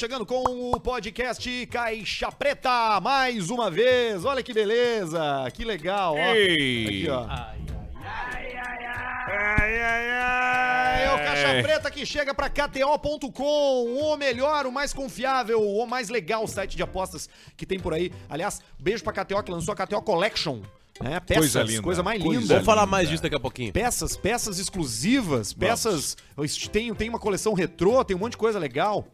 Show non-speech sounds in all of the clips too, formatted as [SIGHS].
Chegando com o podcast Caixa Preta, mais uma vez. Olha que beleza, que legal. Ó. Ei. Aqui, ó. Ai, É o Caixa Preta que chega pra KTO.com, o melhor, o mais confiável, o mais legal site de apostas que tem por aí. Aliás, beijo pra KTO que lançou a KTO Collection. Né? Peças, Coisa linda. coisa mais Coisa linda. Vamos falar mais disso daqui a pouquinho. Peças, peças exclusivas, peças. Tem, tem uma coleção retrô, tem um monte de coisa legal.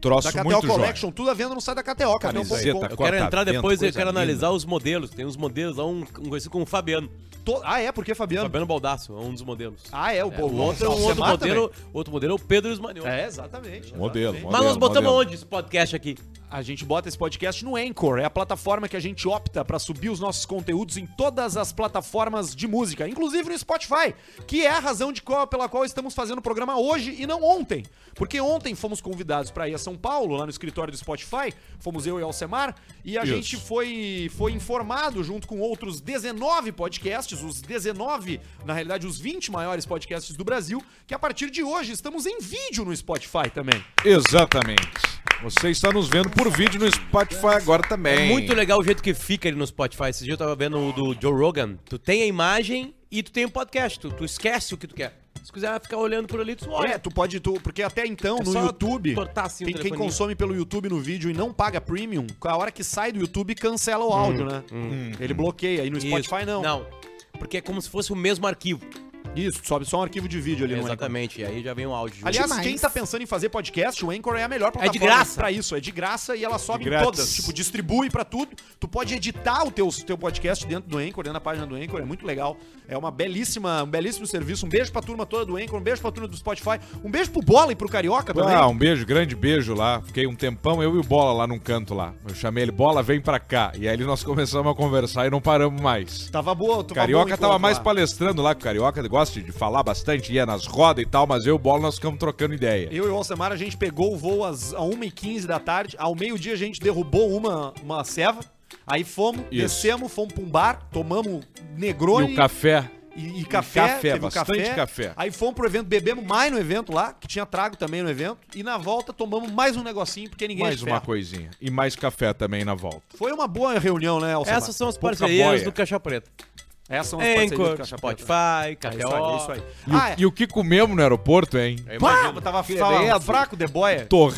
Troço Da KTO muito jóia. Collection, tudo à venda no site da KTO, Camiseta, KTO.com. Eu quero entrar depois e quero linda. analisar os modelos. Tem uns modelos, um, um conhecido como Fabiano. To- Ah, é? Por que, Fabiano? Fabiano Baldasso, é um dos modelos. Ah, é. O, É, o, o outro, o o outro modelo, outro modelo é o Pedro Ismael. também. É, exatamente. Modelo, exatamente. modelo. Mas nós botamos modelo. onde esse podcast aqui? A gente bota esse podcast no Anchor, é a plataforma que a gente opta pra subir os nossos conteúdos em todas as plataformas de música, inclusive no Spotify, que é a razão de qual, pela qual estamos fazendo o programa hoje e não ontem. Porque ontem fomos convidados pra ir a São Paulo, lá no escritório do Spotify, fomos eu e Alcemar, e a Isso. gente foi, foi informado junto com outros 19 podcasts, os 19, na realidade os 20 maiores podcasts do Brasil, que a partir de hoje estamos em vídeo no Spotify também. Exatamente. Você está nos vendo por vídeo no Spotify agora também. É muito legal o jeito que fica ali no Spotify. Esse dia eu tava vendo o do Joe Rogan. Tu tem a imagem e tu tem o podcast. Tu, tu esquece o que tu quer. Se quiser ficar olhando por ali, tu olha. É, tu pode, tu, porque até então É no YouTube, cortar assim o quem, consome pelo YouTube no vídeo e não paga premium, a hora que sai do YouTube cancela o áudio, né? Ele bloqueia, e no Isso. Spotify não. Não. Porque é como se fosse o mesmo arquivo. Isso, sobe só um arquivo de vídeo ali no Anchor. Exatamente. E aí já vem um áudio. Aliás, Demais. quem tá pensando em fazer podcast, o Anchor é a melhor plataforma de graça. pra isso. É de graça e ela sobe em grátis. todas. Tipo, distribui pra tudo. Tu pode editar o teu, teu podcast dentro do Anchor, dentro da página do Anchor. É muito legal. É uma belíssima, um belíssimo serviço. Um beijo pra turma toda do Anchor, um beijo pra turma do Spotify. Um beijo pro Bola e pro Carioca também. Ah, um beijo, grande beijo lá. Fiquei um tempão, eu e o Bola lá num canto lá. Eu chamei ele, Bola, vem pra cá. E aí nós começamos a conversar e não paramos mais. Tava boa, tava Carioca bom o tava encontro mais lá. palestrando lá, que o Carioca gosta de falar bastante, ia nas rodas e tal, mas eu e o Bola nós ficamos trocando ideia. Eu e o Alcemar, a gente pegou o voo às a 1h15 da tarde. Ao meio-dia a gente derrubou uma, uma ceva. Aí fomos, Isso. descemos, fomos pra um bar, tomamos E Negroni o café. e, e café. café, teve um bastante café. Aí fomos pro evento, bebemos mais no evento lá, que tinha trago também no evento. E na volta tomamos mais um negocinho, porque ninguém é Mais uma coisinha. E mais café também na volta. Foi uma boa reunião, né, Alcemar? Essas são as Pouca parcerias boia. do Caixa Preta. Essas são as parcerias do Anchor. Spotify, É KTO. isso aí, é isso aí. E, o, Ah, é. e o que comemos no aeroporto, hein? Eu Pá, imagino. tava, tava fraco de boia. Torra...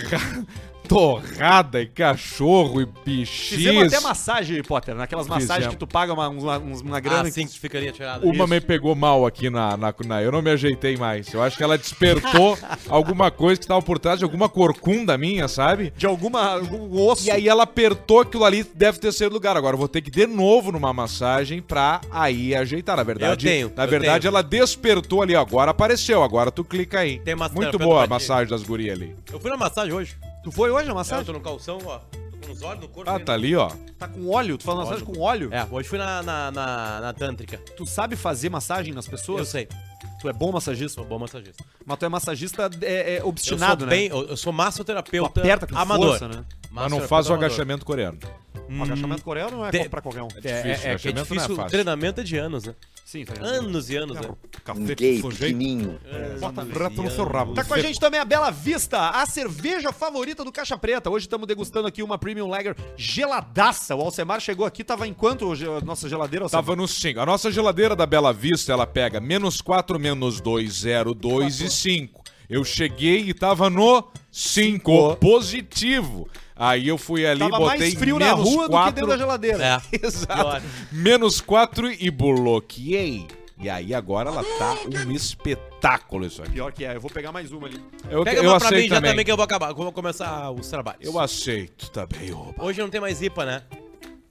Torrada e cachorro e Fizemos bichis. até massagem, Potter, naquelas massagens Fizemos. que tu paga uma, uma, uma grana. Ah, sim, que ficaria tirada. Uma Isso. me pegou mal aqui na, na, na- Eu não me ajeitei mais. Eu acho que ela despertou [LAUGHS] alguma coisa que estava por trás de alguma corcunda minha, sabe? De alguma, algum osso. E aí ela apertou aquilo ali, deve ter sido lugar. Agora eu vou ter que ir de novo numa massagem pra aí ajeitar. Na verdade, Eu tenho, na eu verdade tenho. ela despertou ali. Agora apareceu. Agora tu clica aí. Tem Muito massoterapeuta boa a massagem das gurias ali. Eu fui na massagem hoje. Tu foi hoje na Eu massagem? tô no calção, ó. Tô com os olhos no corpo. Ah, ainda. tá ali, ó. Tá com óleo? Tu faz massagem com óleo? É, hoje fui na, na, na, na Tântrica. Tu sabe fazer massagem nas pessoas? Eu sei. Tu é bom massagista? Sou bom massagista. Mas tu é massagista é, é Eu obstinado, sou né? bem, eu, eu sou massoterapeuta Tu aperta com amador. força, né? Mas não faz o amador. agachamento coreano. O agachamento coreano não é Tem- pra qualquer um. É, é, difícil, é, que é é difícil. fácil. treinamento é de anos, né? Sim, tá Anos e anos, né? Café Gay, com sujeito. pequenininho. Bota Rato no seu rabo. Tá com a gente também a Bela Vista, a cerveja favorita do Caixa Preta. Hoje estamos degustando aqui uma Premium Lager geladaça. O Alcemar chegou aqui, tava em quanto a nossa geladeira, Alcemar? Tava no 5. A nossa geladeira da Bela Vista, ela pega menos 4, menos 2, 0, 2 e 5. Eu cheguei e tava no 5, positivo. Aí eu fui ali, Tava botei mais frio na menos rua do que 4, dentro da geladeira. É. [LAUGHS] Exato. Menos 4 e bloqueei. E aí agora ela tá um espetáculo isso aqui. Pior que é, eu vou pegar mais uma ali. Eu, Pega eu uma pra mim aceito já também. que eu vou acabar. Vou começar os trabalhos. Eu aceito também, opa. Hoje não tem mais IPA, né?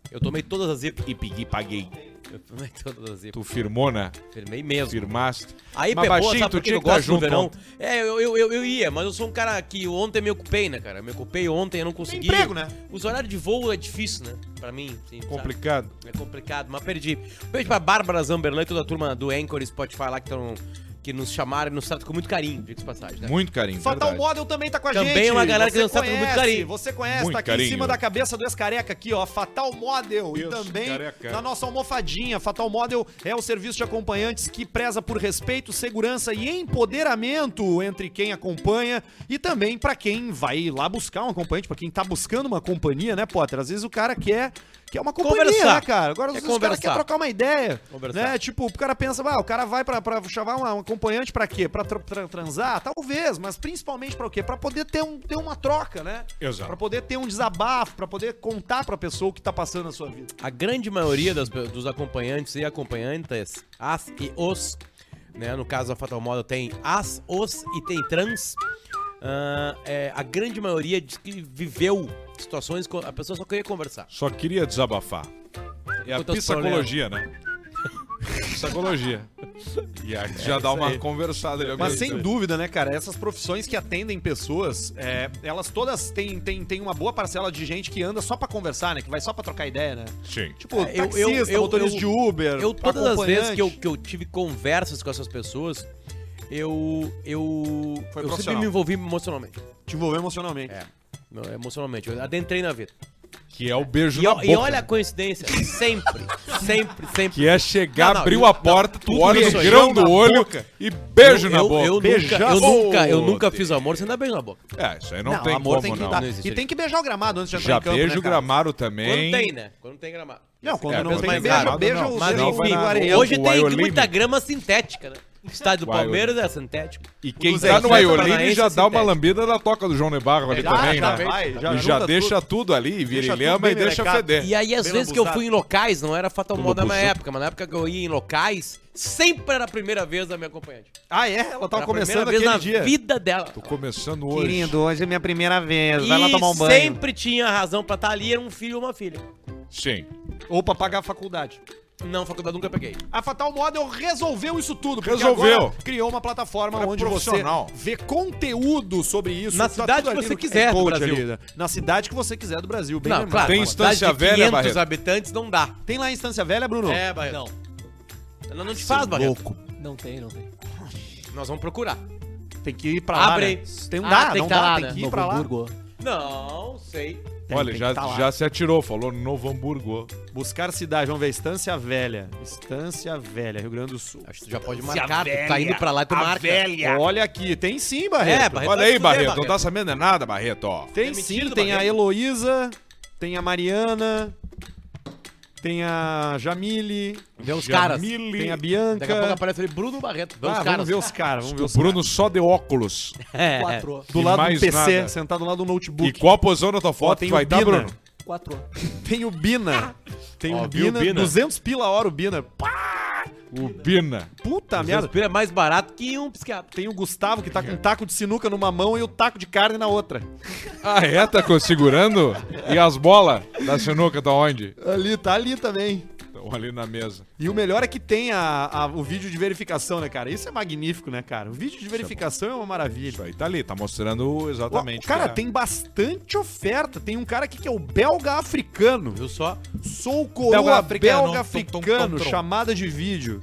Eu tomei todas as IPA. E peguei, paguei. Eu tomei todas as. Tu firmou, né? Firmei mesmo. Firmaste. Aí Mas, pegou, baixinho, sabe tu tinha eu que tá junto verão? ontem. É, eu, eu, eu, eu ia, mas eu sou um cara que ontem me ocupei, né, cara? Me ocupei ontem, eu não consegui. emprego, né? Os horários de voo é difícil, né? Pra mim, sim, sabe? Complicado. É complicado, mas perdi. Beijo pra Bárbara Zamberlan e toda a turma do Anchor e Spotify lá que estão que nos chamaram e nos tratam com muito carinho, diga-se de passagem, né? Muito carinho. Fatal verdade. Model também tá com a Também gente. é uma galera que nos trata com muito carinho. Você conhece, Muito tá aqui em carinho. cima da cabeça do ex-careca aqui, ó. Fatal Model. e Isso, também careca. na nossa almofadinha. Fatal Model é o serviço de acompanhantes que preza por respeito, segurança e empoderamento entre quem acompanha e também pra quem vai lá buscar um acompanhante, pra quem tá buscando uma companhia, né, Potter? Às vezes o cara quer. Quer uma companhia, Conversar. né, cara? Agora, às Quer vezes, o cara quer conversar. trocar uma ideia. Conversar. Né? Tipo, o cara pensa, ah, o cara vai pra, pra chamar uma, um acompanhante pra quê? Pra tra- tra- transar? Talvez, mas principalmente pra o quê? Pra poder ter, um, ter uma troca, né? Exato. Pra poder ter um desabafo, pra poder contar pra pessoa o que tá passando na sua vida. A grande maioria das dos acompanhantes e acompanhantes, as e os, né? No caso da Fatal Model tem as, os e tem trans. Ah, é, a grande maioria diz que viveu situações que a pessoa só queria conversar. Só queria desabafar. É a psicologia, né? Psicologia. E aí já dá uma conversada ali. Mas sem dúvida, né, cara? Essas profissões que atendem pessoas, é, elas todas têm, têm, têm uma boa parcela de gente que anda só pra conversar, né? Que vai só pra trocar ideia, né? Sim. Tipo, É, eu- eu- taxista, eu- motorista eu- de Uber, Eu, todas as vezes que eu, que eu tive conversas com essas pessoas, eu. Eu, Foi eu sempre me envolvi emocionalmente. Te envolver emocionalmente. É, emocionalmente. Eu adentrei na vida. Que é o beijo E, na boca. e olha a coincidência, sempre, sempre, sempre. Que é chegar, Não, não, abriu eu- a porta, tu tudo olha no grão do na olho boca. e beijo eu, na eu, boca. Eu, nunca, eu nunca, eu nunca fiz amor, você ainda beijo na boca. É, isso aí não, Não, tem amor como tem que não. dar. Não existe E tem que beijar o gramado antes de entrar Já em campo, beijo né, o gramado também. Quando tem, né? Quando não tem gramado. Não, quando É, não tem tem beijo, gramado, beija não. Mas o vai enfim, na- areia. hoje o tem Wyoming. Estádio do. Palmeiras é sintético. E quem tá no Paranaense já dá uma lambida na toca do João Nebarro ali Já, também, já né? vai, e já deixa tudo, ali, vira Deixa e lama e deixa feder. E aí, às vezes que eu fui em locais, não era Fatal Model na minha época, mas na época que eu ia em locais, sempre era a primeira vez da minha acompanhante. Ah, é? Ela tava começando aquele na dia. vida dela. Tô começando hoje. hoje é minha primeira vez. E sempre tinha razão pra estar ali, era um filho ou uma filha. Sim. Ou pra pagar a faculdade. Não, faculdade nunca peguei. A Fatal Model resolveu isso tudo. porque Resolveu. agora criou uma plataforma Era onde você profissional. vê conteúdo sobre isso. Na Tá cidade que você no quiser do Brasil. ali, né? Na cidade que você quiser do Brasil. Bem não, lembrado. claro, Tem Instância de Velha, 500 Barreto? habitantes não dá. Tem lá Instância Velha, Bruno? É, Barreto. Não, Ela não te faz, Barreto. não tem, não tem. Nós vamos procurar. Tem que ir pra lá, Abre né? aí. Tem um Ah, dá, tem não que tá dá, lá, tem né? que ir Novo pra lá. Não, sei. Tem, Olha, tem já, tá já se atirou, falou Novo Hamburgo. Buscar cidade, vamos ver, Estância Velha. Estância Velha, Rio Grande do Sul. Acho que tu já pode marcar. Tu tá indo pra lá, tu marca. Olha aqui, tem sim, Barreto. É, Barreto. Olha vai aí, fuder, Barreto, não Barreto. tá sabendo de nada, Barreto, ó. Tem É sim, tem a Barreto. Heloísa, tem a Mariana, tem a Jamile, Vê os caras. Tem a Daqui a pouco Bianca. aparece ali Bruno Barreto. Vê Ah, os vamos caras. ver os caras, vamos ver O os Bruno só de óculos. [LAUGHS] É. Quatro. Do E lado do mais PC, nada. sentado lá do E notebook. qual a posição da tua Ó, foto tem vai o dar, Bina. Bruno? Quatro. [LAUGHS] Tem o Bina. [LAUGHS] Tem Ó, o viu Bina, Bina? 200 pila a hora o Bina. Pá, O Bina. puta merda. é mais barato que um psiquiatra. Tem o Gustavo que tá com um taco de sinuca numa mão e o taco de carne na outra. [LAUGHS] Ah, é? Tá co- segurando? E as bolas da sinuca tá onde? Ali, tá ali também. [LAUGHS] Ali na mesa. E o melhor é que tem a, a- o vídeo de verificação, né, cara? Isso é magnífico, né, cara? O vídeo de verificação é uma maravilha. Isso aí tá ali, tá mostrando exatamente. Cara, o que é. tem bastante oferta. Tem um cara aqui que é o belga africano. Viu só? Sou o coroa Belga belga africano. africano, Tum, tum, tum, tum. chamada de vídeo.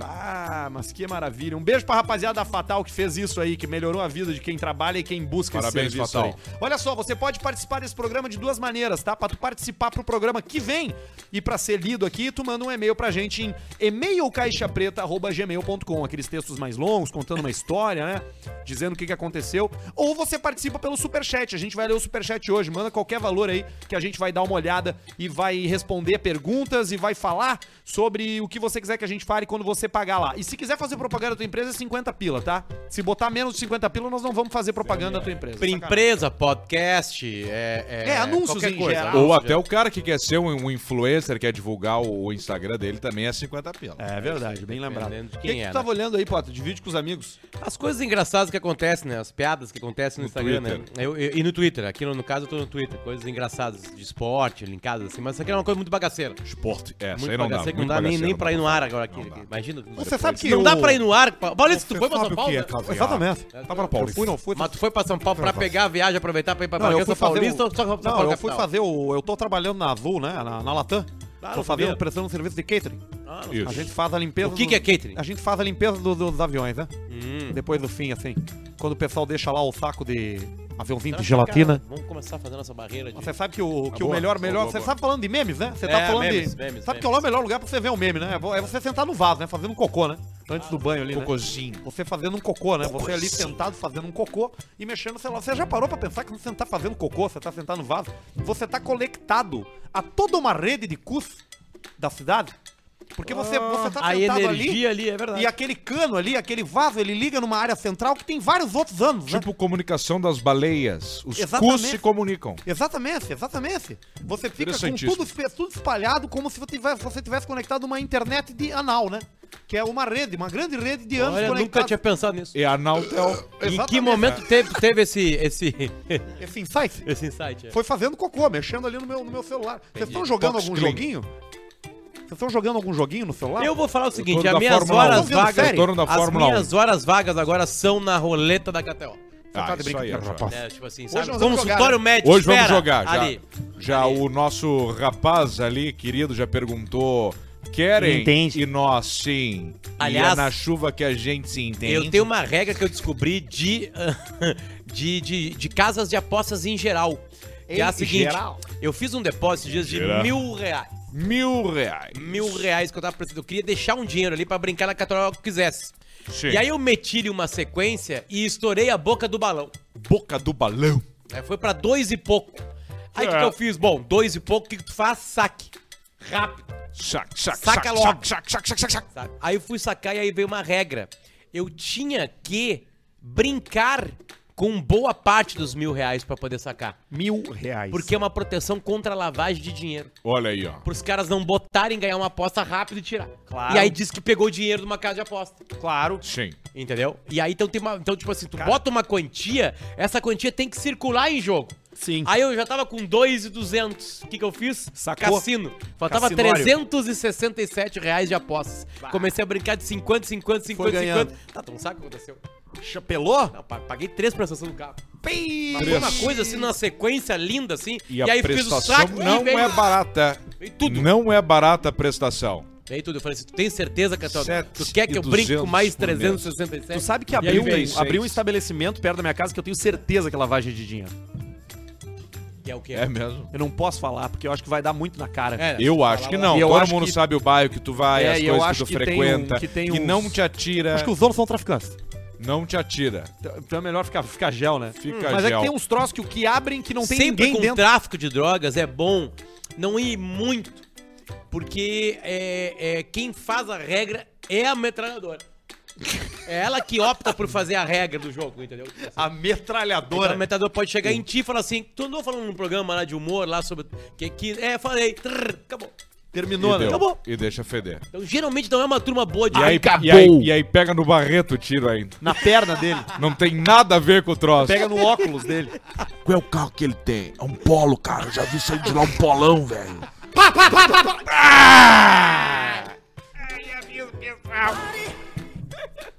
Ah, mas que maravilha. Um beijo pra rapaziada da Fatal que fez isso aí, que melhorou a vida de quem trabalha e quem busca Parabéns, esse serviço Fatal. aí. Olha só, você pode participar desse programa de duas maneiras, tá? Pra tu participar pro programa que vem e pra ser lido aqui, tu manda um e-mail pra gente em e-mailcaixapreta.gmail.com, aqueles textos mais longos, contando uma história, né? Dizendo o que, que aconteceu. Ou você participa pelo Superchat, a gente vai ler o Superchat hoje, manda qualquer valor aí que a gente vai dar uma olhada e vai responder perguntas e vai falar sobre o que você quiser que a gente fale quando você pagar lá. E se quiser fazer propaganda da tua empresa, é 50 pila, tá? Se botar menos de 50 pila, nós não vamos fazer propaganda da tua empresa. Pra empresa, podcast, é... É, É, anúncios em coisa. geral. Ou até o cara que quer ser um, um influencer, quer divulgar o, Instagram dele, também é 50 pila. É verdade, bem lembrado. O que, que é, tu né? tava olhando aí, Potter? Divide com os amigos. As coisas engraçadas que acontecem, né? As piadas que acontecem no, No Instagram, Twitter. né? Eu- eu- e no Twitter. Aqui no, no caso eu tô no Twitter. Coisas engraçadas de esporte, linkadas assim. Mas isso aqui é uma coisa muito bagaceira. Esporte. É, Muito aí não dá. bagaceira que muito não dá nem, nem pra ir no ar agora aqui. Não Você sabe que Não o- dá pra ir no ar. Maurício, tu foi pra São Paulo? é né? Exatamente. Tá pra Paulista. Eu fui, não fui. Mas tu foi pra São Paulo pra pegar a viagem, aproveitar pra ir pra Não, eu Bragança Paulista ou só pra São Não, Paulo eu fui fazer o... Eu tô trabalhando na Azul, né? Na, na Latam. Tô não fazendo, prestando um serviço de catering. Ah, não Isso. A gente faz a limpeza. O que, do- que é catering? A gente faz a limpeza do- dos aviões, né? Hum. Depois do fim, assim. Quando o pessoal deixa lá o saco de aviãozinho de Será gelatina. cara, Vamos começar fazendo essa barreira de... Você sabe que o, que o boa, melhor, boa, melhor. boa, Você boa. sabe falando de memes, né? Você É, tá falando memes, de. memes, sabe memes. que é o melhor lugar pra você ver um meme, né? É você sentar no vaso, né? Fazendo um cocô, né? Antes do banho ali, né? Cocôzinho. Você fazendo um cocô, né? Você ali sentado fazendo um cocô e mexendo no celular. Você já parou pra pensar que você não tá fazendo cocô, você tá sentado no vaso? Você tá conectado a toda uma rede de cus da cidade? Porque você, você tá A sentado ali energia ali, é verdade. e aquele cano ali, aquele vaso, ele liga numa área central que tem vários outros anos, né? Tipo comunicação das baleias. Os Exatamente. cus se comunicam. Exatamente, exatamente. Você fica com Interessantíssimo. tudo, espe- tudo espalhado como se você tivesse, você tivesse conectado uma internet de anal, né? Que é uma rede, uma grande rede de anos Olha, nunca tinha pensado nisso. E a Nautel. [LAUGHS] Em que Exatamente. momento teve, teve esse, esse, [LAUGHS] Esse insight esse insight? é? foi fazendo cocô, mexendo ali no meu, no meu celular. Vocês estão jogando algum joguinho? Vocês estão jogando algum joguinho no celular? Eu vou falar o seguinte, as minhas Fórmula horas 1. Vendo vagas, as Fórmula 1. minhas horas vagas agora são na roleta da KTO. Ah, tá isso aí, já. rapaz. É, tipo assim, Hoje sabe? Consultório jogar, né? médico, Hoje vamos jogar. Já, Ali. já Ali. o nosso rapaz ali, querido, já perguntou. Querem? Entende. E nós sim. Aliás, e é na chuva que a gente se entende. Eu tenho uma regra que eu descobri de, [LAUGHS] de, de, de casas de apostas em geral. Que é a seguinte, geral? eu fiz um depósito de mil reais. Mil reais. Mil reais que eu tava precisando. Eu queria deixar um dinheiro ali pra brincar na KTO que eu quisesse. Sim. E aí eu meti-lhe uma sequência e estourei a boca do balão. Boca do balão. Aí foi pra dois e pouco. Aí o que, É. que eu fiz? Bom, dois e pouco, o que, que tu faz? Saque. Rápido. Sac, sac, Saca sac, logo. sac, sac, sac, sac. sabe? Aí eu fui sacar e aí veio uma regra. Eu tinha que brincar com boa parte dos mil reais pra poder sacar. Mil reais. Porque é uma proteção contra a lavagem de dinheiro. Olha aí, ó. Pros caras não botarem, ganhar uma aposta rápido e tirar. Claro. E aí diz que pegou dinheiro de uma casa de aposta. Claro. Sim. Entendeu? E aí então tem uma. Então, tipo assim, tu bota uma quantia, essa quantia tem que circular em jogo. Sim. Aí eu já tava com 2,200. O que que eu fiz? Sacou? Cassino. Faltava Cassinório. 367 reais de apostas. Comecei a brincar de 50, 50, 50, ganhando. 50. Tá, tu não sabe o que aconteceu? Chapelou? Não, pa- paguei três prestações do carro. Pi! Mas foi uma coisa assim, numa sequência linda assim. E, a aí fiz o prestação saque não e veio, é barata. veio tudo. Não é barata a prestação. Veio tudo. Eu falei assim, tu tem certeza que tu, Sete tu quer que eu e brinque com 200 mais por mês. 367? Tu sabe que E aí abriu, um, abriu um estabelecimento perto da minha casa que eu tenho certeza que é lavagem de dinheiro. Que é o quê? É mesmo. Eu não posso falar, porque eu acho que vai dar muito na cara. É, Eu acho que não. E eu Todo acho mundo que- sabe o bairro que tu vai, É, as e eu coisas acho que tu que tem frequenta. um- que tem E uns- não te atira. Acho que os donos são traficantes. Não te atira. Então é melhor ficar, ficar gel, né? Fica Mas é que gel. tem uns troços que o que abrem que não tem Sempre ninguém com dentro. tráfico de drogas é bom não ir muito, porque é, é, quem faz a regra é a metralhadora. É ela que opta por fazer a regra do jogo, entendeu? Então, A a metralhadora. metralhadora pode chegar em ti e falar assim: tu andou falando num programa lá de humor lá sobre. Que, que, é, falei, trrr, acabou. Terminou, e, né? deu. Acabou. e deixa feder. Então geralmente não é uma turma boa de. E aí, Acabou. e, aí, e aí pega no barreto o tiro ainda. Na perna dele. Não tem nada a ver com o troço. Pega no óculos dele. Qual é o carro que ele tem? É um polo, cara. Eu já vi sair de lá um polão, velho.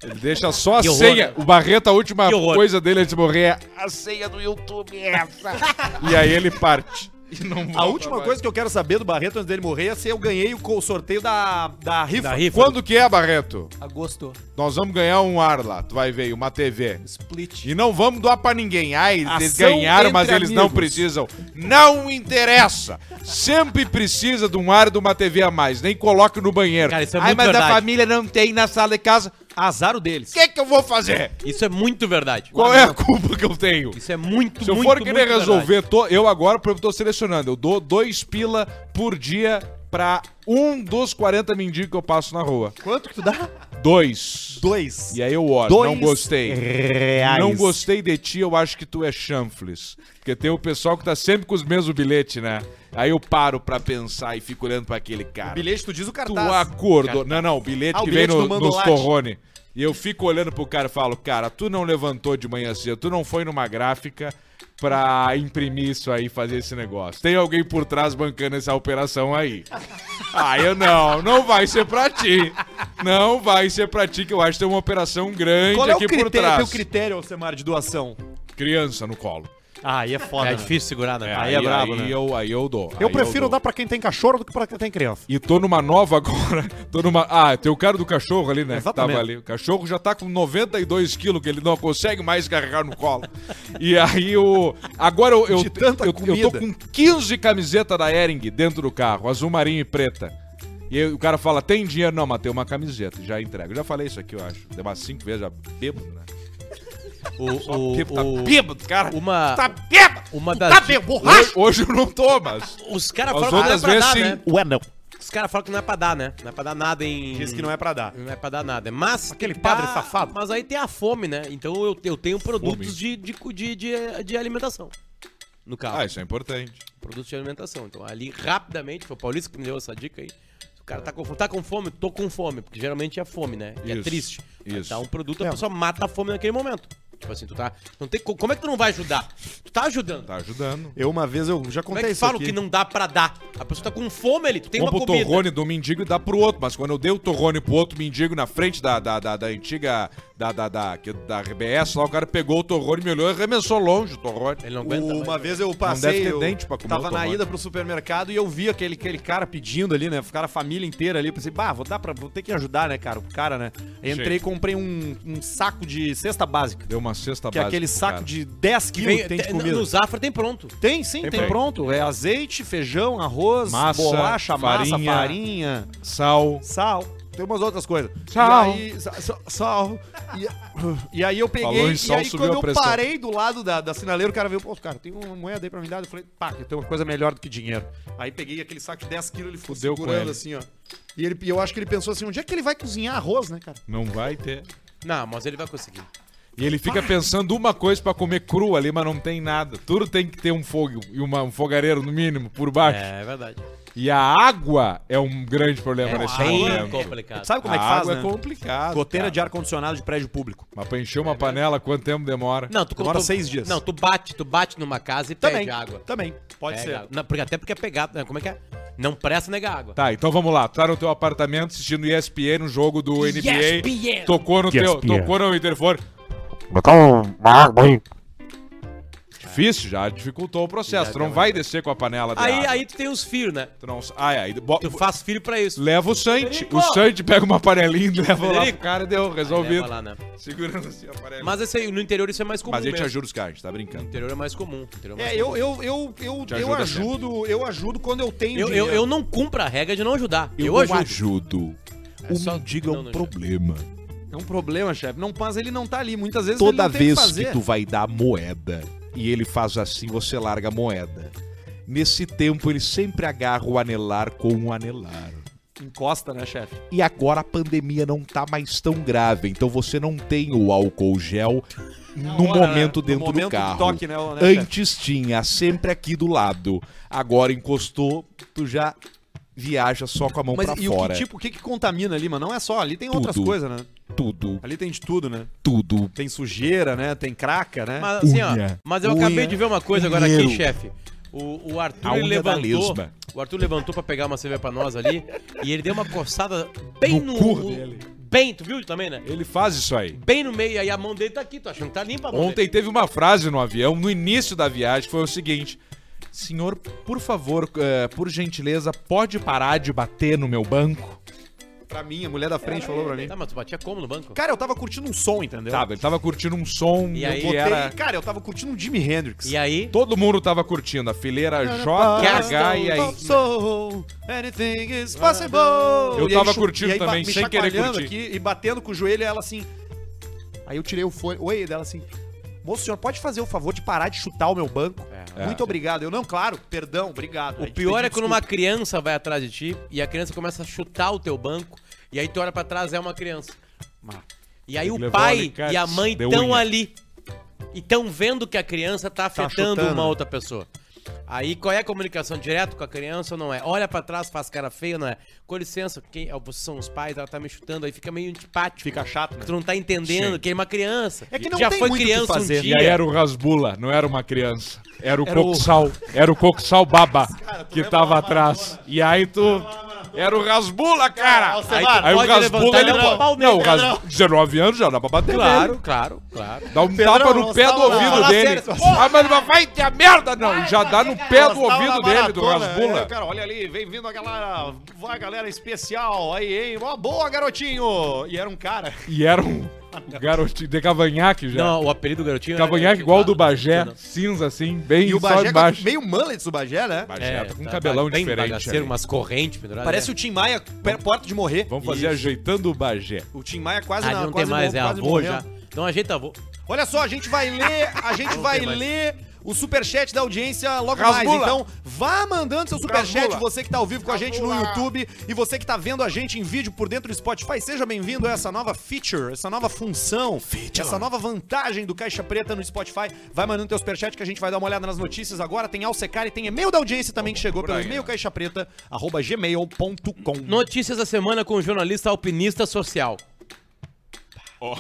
Ele deixa só a senha. né? O Barreto, a última coisa dele antes de morrer é. A senha do YouTube é essa. [LAUGHS] E aí ele parte. E não A última mais. coisa que eu quero saber do Barreto antes dele morrer é se eu ganhei o sorteio da, da rifa. Da rifa. Quando que é, Barreto? Agosto. Nós vamos ganhar um ar lá, tu vai ver, uma TV. Split. E não vamos doar pra ninguém. Ai, eles Ação ganharam, mas eles não amigos. precisam. Não interessa. Sempre precisa de um ar e de uma TV a mais. Nem coloque no banheiro. Cara, isso é Ai, muito mas a verdade. família não tem na sala de casa. Azar o deles. O que, que eu vou fazer? Isso é muito verdade. Qual é a culpa que eu tenho? Isso é muito, Se eu muito, for querer muito resolver, tô- eu agora, por exemplo, tô selecionando. Eu dou dois pila por dia pra um dos 40 mendigos que eu passo na rua. Quanto que tu dá? Dois. Dois. E aí eu olho, Dois não gostei. reais. Não gostei de ti, eu acho que tu é chanfles. Porque tem o pessoal que tá sempre com os mesmos bilhetes, né? Aí eu paro pra pensar e fico olhando pra aquele cara. Bilhete, tu diz o Tu cartaz. acordou. Não, não, o bilhete Ah, o que bilhete vem no, nos torrone. E eu fico olhando pro cara e falo, cara, tu não levantou de manhã cedo, tu não foi numa gráfica pra imprimir isso aí, fazer esse negócio. Tem alguém por trás bancando essa operação aí. [LAUGHS] Ah, eu não, não vai ser pra ti. Não vai ser pra ti, que eu acho que tem uma operação grande Qual é o aqui por critério, trás. teu critério, Alcemar, de doação? Criança no colo. Ah, aí é foda. É né? difícil segurar, né? É, Aí é brabo, aí né? eu, aí eu dou. Eu aí prefiro dou. dar pra quem tem cachorro do que pra quem tem criança. E tô numa nova [LAUGHS] agora. Tô numa. Ah, tem o cara do cachorro ali, né? que Exatamente. Tava ali. O cachorro já tá com 92 quilos, que ele não consegue mais carregar no colo. e aí o. Agora eu, eu, De tanta eu, eu tô comida. com 15 camisetas da Ering dentro do carro, azul marinho e preta. E aí o cara fala, tem dinheiro? Não, mas tem uma camiseta, já entrega. Eu já falei isso aqui, eu acho. Deu umas 5 vezes, já bêbado, né? O, o, Bêbado, tá o- bêbado, cara. uma, Tá bêbado! uma das. Tá borracha! Hoje, hoje eu não tô, mas. Os caras As falam que não é pra vezes, dar, sim. né? Ué, não. Os caras falam que não é pra dar, né? Não é pra dar nada em. Diz que não é pra dar. Não é pra dar nada. Mas. Aquele padre dar- safado. Mas aí tem a fome, né? Então eu, eu tenho produtos de, de, de, de, de alimentação. No carro. Ah, isso é importante. Produtos de alimentação. Então ali, rapidamente, foi o Paulista que me deu essa dica aí. O cara tá com, fome. tá com fome, tô com fome, porque geralmente é fome, né? E é Isso, triste. Aí isso. Dá um produto, a É. pessoa mata a fome naquele momento. Tipo assim, tu tá. Não tem, co- como é que tu não vai ajudar? Tu tá ajudando. Tá ajudando. Eu uma vez, eu já Como é contei que isso falam aqui. que não dá pra dar? A pessoa tá com fome ali, tu tem Compra uma o comida. torrone do mendigo e dá pro outro. Mas quando eu dei o torrone pro outro mendigo na frente da, da, da, da antiga. Da, da, da, que- da RBS, lá o cara pegou o torrone, me olhou e arremessou longe o torrone. Ele não aguenta. Uma mais. vez eu passei, deve ter eu dente pra comer tava na ida pro supermercado e eu vi aquele, aquele cara pedindo ali, né? Ficaram a família inteira ali. Eu pensei, bah, vou dar pra. Vou ter que ajudar, né, cara? O cara, né? Entrei e comprei um, um saco de cesta básica. Deu uma cesta Que é básica aquele saco cara. de 10 Que quilos vem, que tem de comida. no Zafra tem pronto. Tem sim, tem, Tem. pronto. É azeite, feijão, arroz, Massa, bolacha, massa, farinha. farinha, Sal. sal. Tem umas outras coisas. Sal. E aí, sa- sa- sal. E, [SIGHS] e aí eu peguei. E aí quando a eu pressão. parei do lado da, da sinaleira, o cara veio, pô, cara, tem uma moeda aí pra me dar. Eu falei, pá, eu tenho uma coisa melhor do que dinheiro. Aí peguei aquele saco de 10 quilos, ele ficou Fudeu com segurando ele. assim, ó. E ele, e eu acho que ele pensou assim, onde é que ele vai cozinhar arroz, né, cara? Não vai ter. Não, mas ele vai conseguir. E ele fica pensando uma coisa pra comer cru ali, mas não tem nada. Tudo tem que ter um fogo e uma- um fogareiro, no mínimo, por baixo. É verdade. E a água é um grande problema É nesse bem momento. complicado. Sabe como é que a faz, água né? é complicado. Goteira cara. de ar-condicionado de prédio público. Mas pra encher uma panela, quanto tempo demora? Não, tu Demora tu- seis dias. Não, tu bate, tu bate numa casa e Também, pede água. também, pode Pega ser. água. Não, porque até porque é pegado, né? Como é que é? Não presta negar água. Tá, então vamos lá. Tu tá no teu apartamento assistindo ESPN, no jogo do NBA. ESPN. Tocou no teu, ESPN. tocou no interfone. Botar uma água aí. Difícil, já dificultou o processo. Já tu não vai descer com a panela de Aí, água. aí tu tem os filhos, né? Tu não... Ah, é. aí bo- Tu faz filho pra isso. Leva o Sante. O Sante pega uma panelinha e [LAUGHS] leva lá pro cara e deu, resolvido. Leva lá, né? Segurando assim a panela. Mas esse aí, no interior isso é mais comum Mas a gente mesmo. ajuda os caras, a gente tá brincando. No interior é mais comum. é mais É, eu, comum. eu, eu, eu, Te eu ajudo, eu ajudo quando eu tenho Eu, eu, dinheiro. eu não cumpro a regra de não ajudar. Eu, não ajudo. ajudo. É O só- mendigo é um não, problema. É um problema, chefe. Não, mas ele não tá ali. Muitas vezes ele Toda vez fazer. que tu vai dar moeda e ele faz assim, você larga a moeda. Nesse tempo, ele sempre agarra o anelar com o anelar. Encosta, né, chefe? E agora a pandemia não tá mais tão grave, então você não tem o álcool gel no hora, momento né? dentro No momento do do carro. toque, né, né, chefe? Antes tinha, sempre aqui do lado. Agora encostou, tu já viaja só com a mão Mas pra e o fora. que tipo, o que, que contamina ali, mano? Não é só, ali tem outras Tudo. coisas, né? Tudo, Ali tem de tudo, né? tudo. Tem sujeira, né? Tem craca, né? Mas assim, ó. Mas eu unha, acabei de ver uma coisa agora aqui, chefe. O, o Arthur levantou. O Arthur levantou pra pegar uma cerveja pra nós ali. e ele deu uma coçada bem no. No cu dele. Bem, tu viu também, né? Ele faz isso aí. Bem no meio, aí a mão dele tá aqui, tu achando que tá limpa a mão dele. Ontem teve uma frase no avião, no início da viagem, que foi o seguinte: Senhor, por favor, eh, por gentileza, pode parar de bater no meu banco? Pra mim, a mulher da frente falou pra mim. Tá, mas tu batia como no banco? Cara, eu tava curtindo um som, entendeu? Tava, ele tava curtindo um som E que aí? Botei- era. Cara, eu tava curtindo um Jimi Hendrix. E aí? Todo mundo tava curtindo, a fileira J, H e aí. So, anything is possible. Eu E tava chu- curtindo e ba- também, me sem querer chacoalhando curtir. Aqui, e batendo com o joelho, e ela assim. Aí eu tirei o fone. Oi, dela assim. Moço, senhor pode fazer o favor de parar de chutar o meu banco? É. Muito obrigado. Eu, não, claro, perdão, obrigado. O pior é quando desculpa. uma criança vai atrás de ti e a criança começa a chutar o teu banco e aí tu olha pra trás é uma criança. E aí o pai e a mãe estão ali e estão vendo que a criança tá afetando chutando. uma outra pessoa. Aí qual é a comunicação direto com a criança ou não é? Olha pra trás, faz cara feia ou não é? Com licença, quem, vocês são os pais, ela tá me chutando, aí fica meio antipático. Fica chato, né? Tu não tá entendendo Sim. que é uma criança. É que não Já tem foi muito o que criança fazer. um E dia. aí era o Rasbula, não era uma criança. Era o Era o- Coxal. Era o Coxal Baba que tava atrás. E aí tu. Era o Rasbula, cara! Aí Aí o pode Rasbula, levantar ele e dar um pau pode... Não, o Rasbula, 19 anos já dá pra bater Claro, nele. claro, claro. Dá um Pedrão, tapa no nós pé do tava lá. ouvido Fala dele. sério, Ah, mas mas vai ter a merda, não. Já dá no pé do ouvido dele, do Rasbula. É, cara, olha ali, vem vindo a galera, vai galera especial aí, hein? Ó, boa, garotinho! E era um cara. E era um [LAUGHS] garotinho de cavanhaque já. Não, o apelido do garotinho Cavanhaque é- igual o do Bagé, Não. cinza assim, bem E o só Bagé, embaixo. meio mullets do Bagé, né? Bagé É, tá com um tá- cabelão tá diferente. aí. umas correntes penduradas. Parece né? o Tim Maia, per- porta de morrer. Vamos fazer Isso. ajeitando o Bagé. O Tim Maia quase Ah, não tem quase mais, mo- é avô já. Então ajeita avô. Olha só, a gente vai [LAUGHS] ler, a gente Não vai tem mais. ler o superchat da audiência logo Rasbula. mais. Então, vá mandando seu superchat, Rasbula. você que tá ao vivo com a gente no YouTube e você que tá vendo a gente em vídeo por dentro do Spotify, seja bem-vindo a essa nova feature, essa nova função, essa nova vantagem do Caixa Preta no Spotify. Vai mandando teu superchat que a gente vai dar uma olhada nas notícias agora. Tem Alsecar e tem e-mail da audiência também que chegou pelo e-mail caixapreta@gmail.com. Notícias da semana com o jornalista alpinista social. Ó,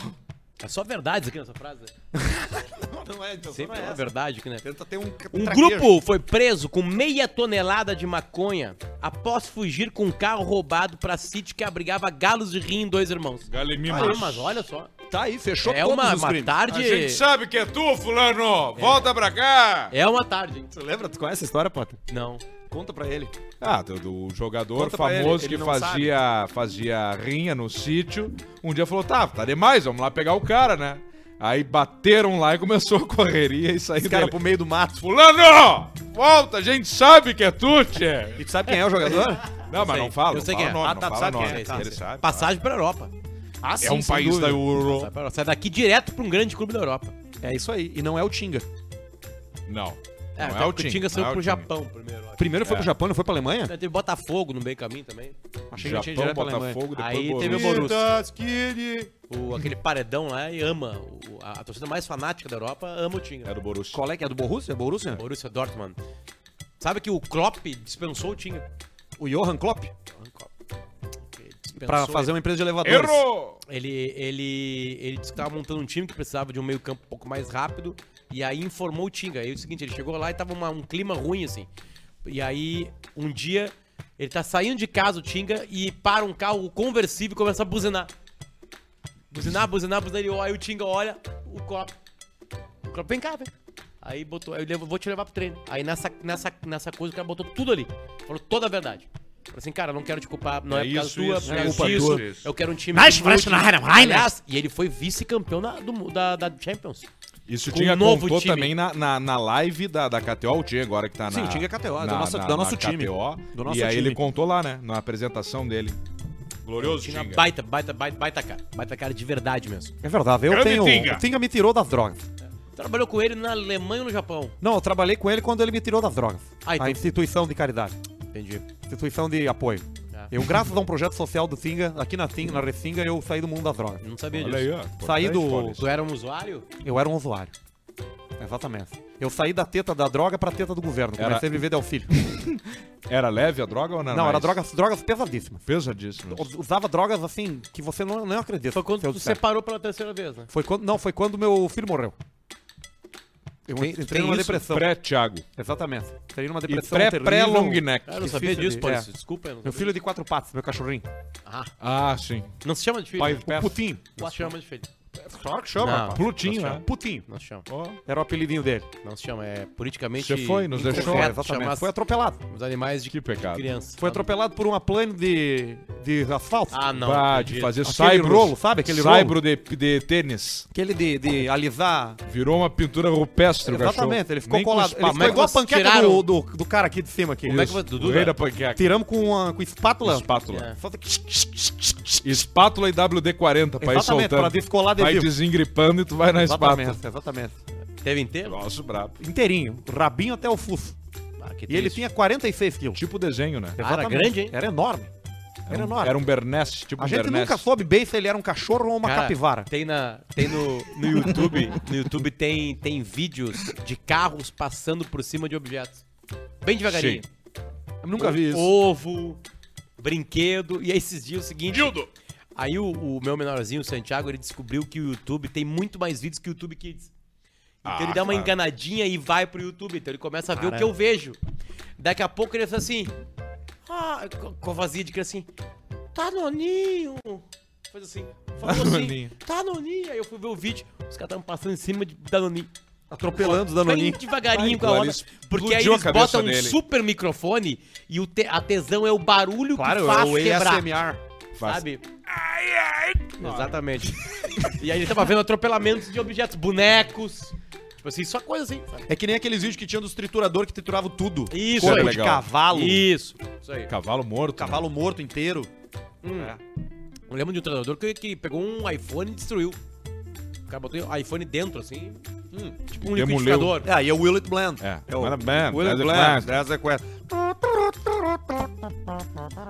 É só verdades aqui nessa frase. né? [LAUGHS] Não é, então, Sempre não é é essa. verdade aqui, né? Tenta ter um, Um traquejo. grupo foi preso com meia tonelada de maconha após fugir com um carro roubado pra sítio que abrigava galos de rim em dois irmãos. Galemimos. Aí, mas olha só. Tá aí, fechou É todos uma, os uma tarde. A gente sabe que é tu, fulano! Volta pra cá! É uma tarde, hein? Você lembra? Tu conhece a história, Potter? Não. Conta pra ele. Ah, do, do jogador Conta pra famoso ele, ele que não fazia, fazia rinha no sítio. Um dia falou, tá, tá demais, vamos lá pegar o cara, né? Aí bateram lá e começou a correria e saiu Esse cara dele. pro meio do mato. Fulano! Volta, a gente sabe que é tu, tchê! E tu sabe quem é o jogador? [LAUGHS] Não, mas não fala, Eu sei quem é. nome, Ah, tá, sabe quem é, tá. Ele sabe. Passagem pra Europa. Ah, É um país da Euro. Sai, sai daqui direto pra um grande clube da Europa. É isso aí. E não é o Tinga. Não. É, até é o Tinga, saiu é pro. Japão primeiro. acho. Primeiro foi É. pro Japão, não foi pra Alemanha? Teve Botafogo no meio caminho também. Achei que ele tinha Japão, direto pra Alemanha. Botafogo, depois Aí Borussia. teve o Borussia. O, aquele paredão lá e ama. O- a, a torcida mais fanática da Europa ama o Tinga. É do Borussia. Qual é que é do Borussia? Borussia? Borussia Dortmund. Sabe que o Klopp dispensou o Tinga? O Johan Klopp? Ele dispensou Pra fazer uma empresa de elevadores. Errou! Ele, ele, ele disse que tava montando um time que precisava de um meio campo um pouco mais rápido. E aí informou o Tinga. Aí é o seguinte, ele chegou lá e tava uma- um clima ruim, assim. E aí, um dia, ele tá saindo de casa, o Tinga, e para um carro conversível e começa a buzinar. Buzinar, buzinar, buzinar. Ele, aí o Tinga olha, o Klopp. O Klopp, vem cá, vem. Aí botou, eu levo- vou te levar pro treino. Aí nessa, nessa, nessa coisa o cara botou tudo ali. Falou toda a verdade. Falou assim, cara, não quero te culpar, não é, É por causa isso, tua, isso, por causa isso, disso. isso. Eu quero um time. Mas que parece lute. Aliás, e ele foi vice-campeão da, do- da, da Champions. Isso tinha um novo contou time. também na, na, na live da, da KTO, o Tinha agora que tá na... Sim, o Tinga é KTO, é do na- nosso- na- do nosso na time. KTO, Do nosso e aí time. ele contou lá, né, na apresentação dele. Glorioso Tinha Tinga. baita, baita, baita, baita cara. Baita cara de verdade mesmo. É verdade, eu Grande tenho. Tinga. O Tinga me tirou das drogas. Trabalhou com ele na Alemanha ou no Japão? Não, eu trabalhei com ele quando ele me tirou das drogas. Ah, então- A instituição de caridade. Entendi. Instituição de apoio. Eu, graças a um projeto social do Tinga, aqui na Tinga, na Recinga, eu saí do mundo das drogas. Não sabia Olha aí, disso. ó. importante, Saí do-. Tu era um usuário? Eu era um usuário. Exatamente. Eu saí da teta da droga pra teta do governo. Era- Comecei a viver del filho. [LAUGHS] Era leve a droga ou não? Não, era mais? drogas, drogas pesadíssimas. Pesadíssimo. Usava drogas assim que você não, não acredita. Foi quando se eu tu disser. separou pela terceira vez, né? Foi quando, não, foi quando meu filho morreu. Eu Tem- entrei tem numa isso? depressão. Pré-Thiago. Exatamente. Entrei numa depressão terrível. pré-pré-long neck. Cara, eu não Difícil sabia disso, de- pô. é. isso. Desculpa, eu não Meu filho de quatro patas, meu cachorrinho. Ah, Ah, sim. não se chama de filho. Pai- né? O Putinho. Não se chama de filho. Claro que chama, Não. rapaz. Plutinho, Não né? se Putinho. Não se chama. Era o apelidinho dele. Não se chama. É politicamente. Você foi, nos deixou. Foi, exatamente. Foi atropelado. os animais de Que pecado. criança. Foi atropelado por uma plane de, de asfalto. Ah, não. Bah, de fazer saibro. rolo, sabe? Aquele saibro de, de tênis. Aquele de, de alisar. Virou uma pintura rupestre Exatamente, cachorro. ele ficou Nem colado. Ele ficou igual a panqueca tiraram? do, do, do cara aqui de cima. Aqui. Como é que Isso, você- Dudu, o rei né? da panqueca. Tiramos com, uma, com espátula. Espátula. É. Que- Espátula e WD-40 pra ir Exatamente, soltando. pra descolar de Vai vivo. desengripando e tu vai na espátula. Exatamente, exatamente. Teve inteiro? Nossa, brabo. Inteirinho, rabinho até o fuso. Ah, E ele tinha 46 quilos. Tipo desenho, né? Ah, era Exatamente. grande, hein? Era enorme. Era enorme. Era um Bernese, tipo A um gente Bernese. nunca soube bem se ele era um cachorro ou uma Cara, capivara. Tem, na, tem no, no YouTube, no YouTube tem, tem vídeos de carros passando por cima de objetos. Bem devagarinho. Eu nunca vi isso. Ovo, brinquedo. E aí esses dias é o seguinte. Aí o, o meu menorzinho, o Santiago, ele descobriu que o YouTube tem muito mais vídeos que o YouTube Kids. Então Ah, ele dá uma enganadinha e vai pro YouTube. Então ele começa a ver o que eu vejo. Daqui a pouco ele fala assim: Ah, com- a vazia de criança assim. Tá noninho. Faz assim. Falou assim. Noninho. Tá noninho. Aí eu fui ver o vídeo. Os caras estavam passando em cima de Danoninho. Atropelando os Bem Danoninho. devagarinho Vai, com a onda. Porque aí eles botam um dele. super microfone e o te- a tesão é o barulho Claro, que faz é o quebrar. ASMR. Faz. Sabe? Exatamente. e aí ele tava vendo atropelamentos de objetos, bonecos. Tipo assim, só coisa assim. sabe? É que nem aqueles vídeos que tinha dos triturador que trituravam tudo. Isso Corpo aí. de Legal. cavalo. Isso. Isso aí. Cavalo morto. né? Cavalo morto inteiro. Hum. É. Eu lembro de um treinador que, que pegou um iPhone e destruiu. O cara botou o iPhone dentro, assim. hum, tipo um Demoleu. liquidificador. É, e é o Will It Blend. É. é o Will It Blend, that's a Blend, quest. that's a quest.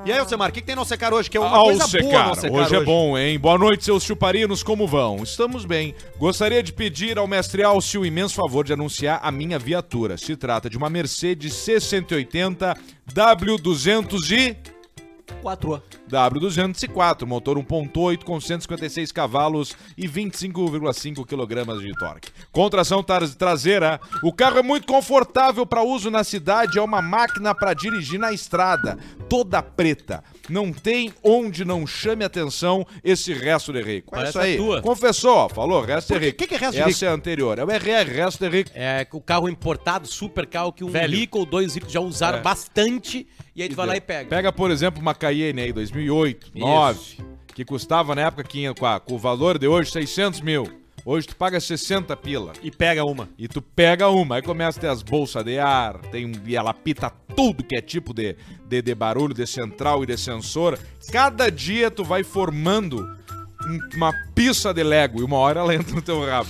E aí, Alcemar, o que, que tem no secar hoje? Que é uma Ao coisa boa secar. no secar Hoje é bom, hein? Boa noite, seus chuparinos, como vão? Estamos bem. Gostaria de pedir ao mestre Alcio o imenso favor de anunciar a minha viatura. Se trata de uma Mercedes C180 W200 e... 4 W204, motor 1.8 com 156 cavalos e 25,5 kg de torque. Com tração tar- traseira, o carro é muito confortável para uso na cidade, é uma máquina para dirigir na estrada, toda preta. Não tem onde não chame atenção esse resto de rico. É Parece isso aí. tua. Confessou, falou, resto de rico. Que que é resto de Essa é a anterior. É o RR, resto de rico. É o carro importado, super carro, que um Velho. Rico ou dois Ricos já usaram É. bastante. E aí tu vai lá e pega. Pega, por exemplo, uma Cayenne aí, 2008, 9, que custava na época com, a- com o valor de hoje 600 mil. Hoje tu paga 60 pila. E pega uma. E tu pega uma, aí começa a ter as bolsas de ar, tem, um- e ela pita tudo que é tipo de, de, de barulho, de central e de sensor. Cada dia tu vai formando um- uma pista de Lego e uma hora ela [LAUGHS] entra no teu rabo.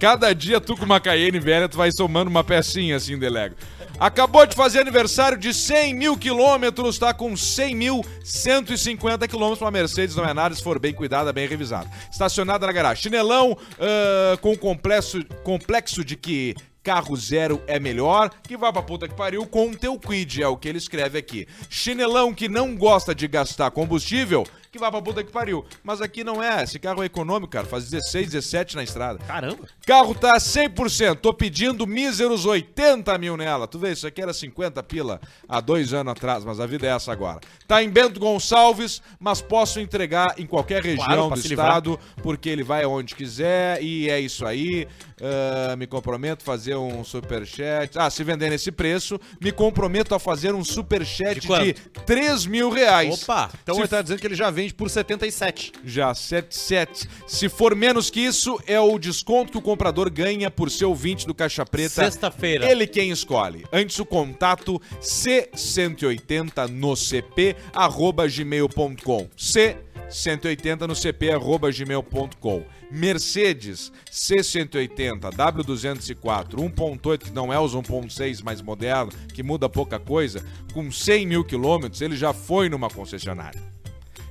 Cada dia tu com uma Cayenne velha, tu vai somando uma pecinha assim de Lego. Acabou de fazer aniversário de 100 mil quilômetros, tá com 100 mil 150 quilômetros uma Mercedes, não é nada, se for bem cuidada, bem revisada. Estacionada na garagem. Chinelão ah, com complexo, complexo de que carro zero é melhor, que vai pra puta que pariu com o teu quid, é o que ele escreve aqui. Chinelão que não gosta de gastar combustível, que vai pra puta que pariu. Mas aqui não é, esse carro é econômico, cara, faz 16, 17 na estrada. Caramba. Carro tá 100%, tô pedindo míseros 80 mil nela. Tu vê, isso aqui era 50 pila há dois anos atrás, mas a vida é essa agora. Tá em Bento Gonçalves, mas posso entregar em qualquer região Claro, do se livrar. estado, porque ele vai aonde quiser e é isso aí. Ah, me comprometo a fazer um superchat. Ah, se vender nesse preço, me comprometo a fazer um superchat De de, quanto? 3 mil reais. Opa! Então Se ele tá dizendo que ele já vende por 77. Já 77. Se for menos que isso, é o desconto que o comprador ganha por ser ouvinte do Caixa Preta. Sexta-feira. Ele quem escolhe. Antes o contato C180 no CP arroba gmail.com. C180 no CP arroba gmail.com. Mercedes C180 W204 1.8, que não é os 1.6 mais moderno, que muda pouca coisa, com 100 mil quilômetros, ele já foi numa concessionária.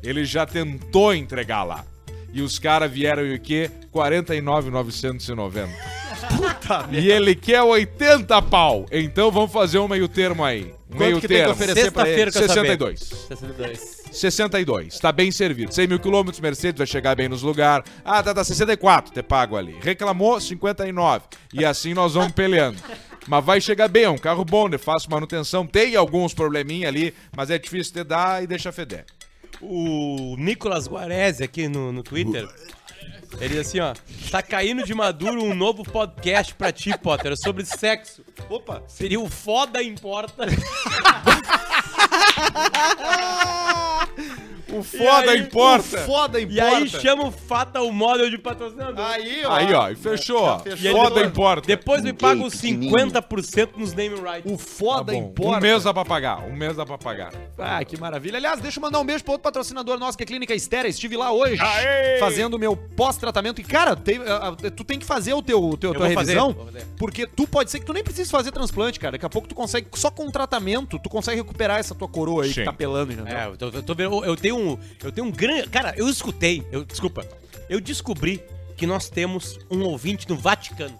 Ele já tentou entregar lá. E os caras vieram e o quê? 49,990. E ele quer 80 pau. Então vamos fazer um meio termo aí. Um meio que tem que termo. oferecer pra ele? Sexta-feira que eu saber. 62. 62. 62. Tá bem servido. 100 mil quilômetros, Mercedes vai chegar bem nos lugares. Ah, tá, tá 64, te pago ali. Reclamou, 59. E assim nós vamos peleando. Mas vai chegar bem, é um carro bom, de fácil manutenção. Tem alguns probleminha ali, mas é difícil de dar e deixa feder. O Nicolas Guarese aqui no, no Twitter. Ele diz assim, ó. Tá caindo de maduro um novo podcast pra ti, Potter, sobre sexo. Opa. Seria o Foda Importa. [LAUGHS] O foda aí, importa. Foda E importa. aí chama o Fatal Model de patrocinador. Aí, ó. Aí, ó, e fechou, ó. fechou. E aí Foda depois- importa. Depois me paga os 50% nos name rights. O Tá foda bom. importa. Um mês dá pra pagar, um mês dá pra pagar. Ah, que maravilha. Aliás, deixa eu mandar um beijo pro outro patrocinador nosso, que é a Clínica Estera. Estive lá hoje, Aê! fazendo o meu pós-tratamento. E, cara, tem- ah, tu tem que fazer o teu, o teu Eu tua revisão, fazer. porque tu pode ser que tu nem precise fazer transplante, cara. Daqui a pouco tu consegue, só com tratamento, tu consegue recuperar essa tua coroa aí Sim. que tá pelando, entendeu? É, eu tô, eu tô vendo. Eu tenho um. Eu tenho um grande. Cara, eu escutei. Eu, desculpa. Eu descobri que nós temos um ouvinte no Vaticano.